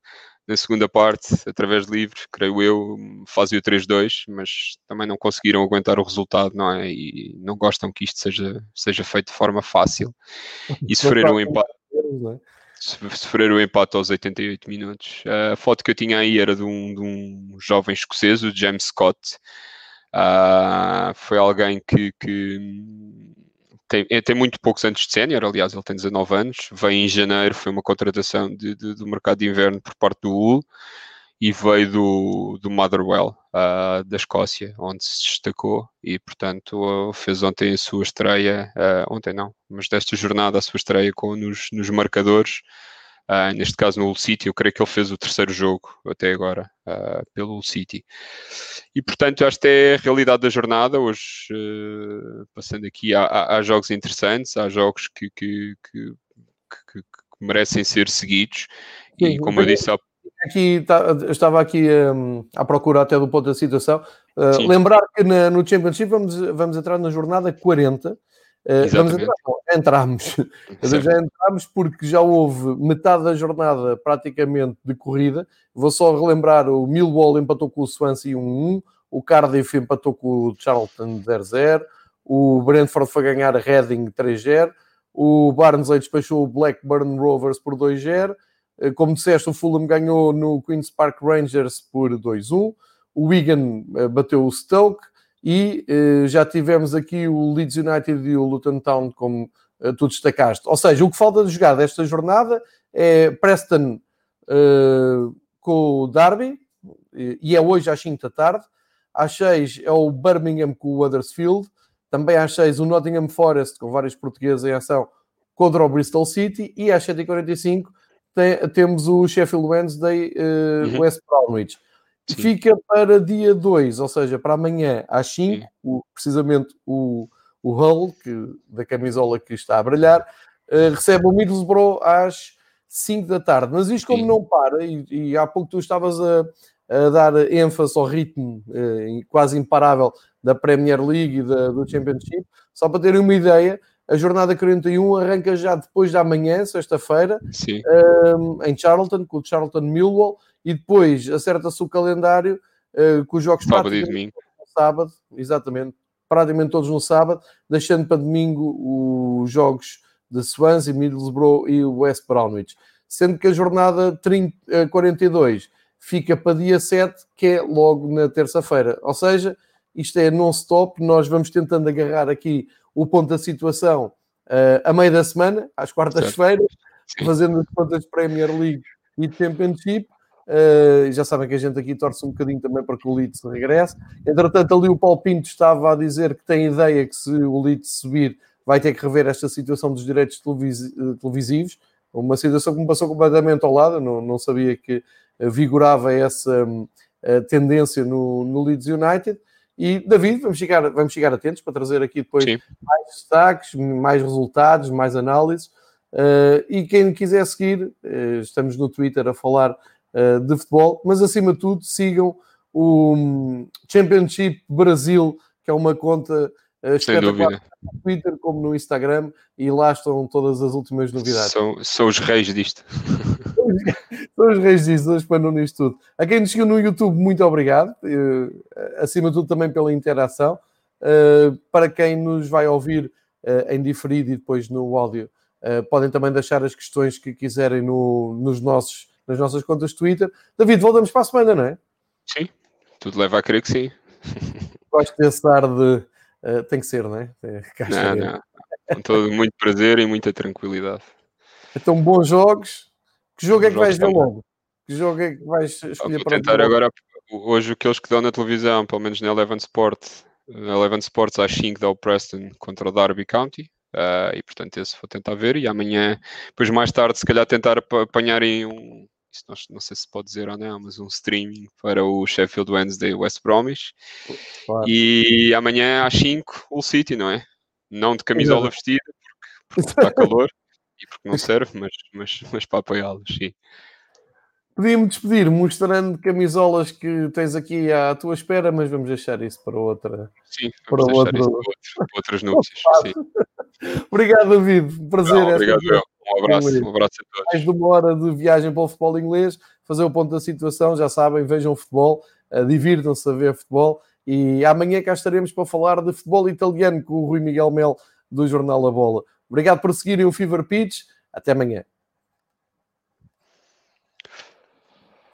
na segunda parte, através de livros, creio eu, fazem o 3-2, mas também não conseguiram aguentar o resultado, não é? E não gostam que isto seja, seja feito de forma fácil. E sofreram o empate. É? Sofreram o empate aos 88 minutos. A foto que eu tinha aí era de um, de um jovem escocês, o James Scott. Uh, foi alguém que, que tem, é, tem muito poucos anos de sénior, aliás, ele tem 19 anos, vem em janeiro, foi uma contratação de, de, do mercado de inverno por parte do Hull e veio do, do Motherwell, uh, da Escócia, onde se destacou e, portanto, fez ontem a sua estreia, uh, ontem não, mas desta jornada a sua estreia com, nos, nos marcadores, Uh, neste caso no Hull City, eu creio que ele fez o terceiro jogo até agora uh, pelo Hull City. E portanto, esta é a realidade da jornada. Hoje, uh, passando aqui, há, há, há, jogos interessantes, há jogos que, que, que, que merecem ser seguidos. Sim, e como eu disse há aqui, tá, estava aqui um, à procura até do ponto da situação. Lembrar que na, no Championship vamos, vamos entrar na jornada 40 Uh, vamos entrar, não, entramos. já entramos porque já houve metade da jornada praticamente de corrida. Vou só relembrar: o Millwall empatou com o Swansea 1-1, o Cardiff empatou com o Charlton 0-0, o Brentford foi ganhar a Reading 3-0, o Barnsley despachou o Blackburn Rovers por 2-0. Eh, como disseste, o Fulham ganhou no Queen's Park Rangers por 2-1. O Wigan eh, bateu o Stoke e uh, já tivemos aqui o Leeds United e o Luton Town, como uh, tu destacaste. Ou seja, o que falta de jogar desta jornada é Preston uh, com o Derby, e é hoje às 5 da tarde. Às 6 é o Birmingham com o Huddersfield. Também às 6 o Nottingham Forest, com vários portugueses em ação, contra o Bristol City. E às 7h45 temos o Sheffield Wednesday, uhum. West Bromwich. Sim. Fica para dia 2, ou seja, para amanhã às 5, o, precisamente o, o Hull, que, da camisola que está a brilhar, uh, recebe o Middlesbrough às 5 da tarde. Mas isto, como Sim. não para, e, e, há pouco tu estavas a, a dar ênfase ao ritmo uh, quase imparável da Premier League e da, do Championship, só para terem uma ideia, a jornada 41 arranca já depois da manhã, sexta-feira, um, em Charlton, com o Charlton Millwall, e depois acerta-se o calendário uh, com os jogos sábado e domingo. sábado, exatamente, praticamente todos no sábado, deixando para domingo os jogos de Swansea, Middlesbrough e o West Bromwich. Sendo que a jornada 30, 42 eh, fica para dia 7, que é logo na terça-feira. Ou seja, isto é non-stop, nós vamos tentando agarrar aqui o ponto da situação uh, a meio da semana, às quartas-feiras, fazendo as contas de Premier League e de Championship. Uh, já sabem que a gente aqui torce um bocadinho também para que o Leeds regresse. Entretanto, ali o Paulo Pinto estava a dizer que tem ideia que se o Leeds subir, vai ter que rever esta situação dos direitos televis televisivos. Uma situação que me passou completamente ao lado, não, não sabia que vigorava essa uh, tendência no, no Leeds United. E, David, vamos chegar, vamos chegar atentos para trazer aqui depois Sim. mais destaques, mais resultados, mais análises. Uh, e quem quiser seguir, uh, estamos no Twitter a falar uh, de futebol, mas acima de tudo sigam o Championship Brasil, que é uma conta Sem dúvida. no Twitter como no Instagram, e lá estão todas as últimas novidades. São, são os reis disto. São os reis eles panam nisto tudo. A quem nos seguiu no YouTube, muito obrigado. Uh, acima de tudo, também pela interação. Uh, para quem nos vai ouvir uh, em diferido e depois no áudio, podem também deixar as questões que quiserem no, nos nossos, nas nossas contas Twitter. David, voltamos para a semana, não é? Sim, tudo leva a crer que sim. Gosto desse ar de. tem que ser, não é? não, não. Com todo muito prazer e muita tranquilidade. Então, bons jogos que jogo é que vais ver logo? Que jogo é que vais escolher Vou para tentar agora, hoje, aqueles que dão na televisão, pelo menos na Eleven Sport, na Eleven Sports às 5 dá o Preston contra o Derby County. Uh, e portanto esse vou tentar ver e amanhã, depois mais tarde, se calhar tentar apanhar em um, não, sei se pode dizer ou não, mas um streaming para o Sheffield Wednesday West Bromwich. Claro. E amanhã às 5 o City, não é? Não de camisola vestida, porque, porque está calor e porque não serve, mas, mas, mas para apoiá-los, sim. Podia-me despedir mostrando camisolas que tens aqui à tua espera, mas vamos deixar isso para outra. Sim, para, outro... para, outro, para outras núpcias. obrigado, David. Prazer. Não, obrigado, eu. Um abraço, um abraço a todos. Mais de uma hora de viagem para o futebol inglês, fazer o ponto da situação, já sabem, vejam futebol, uh, divirtam-se a ver futebol e amanhã cá estaremos para falar de futebol italiano com o Rui Miguel Mel do Jornal A Bola. Obrigado por seguirem o Fever Pitch. Até amanhã.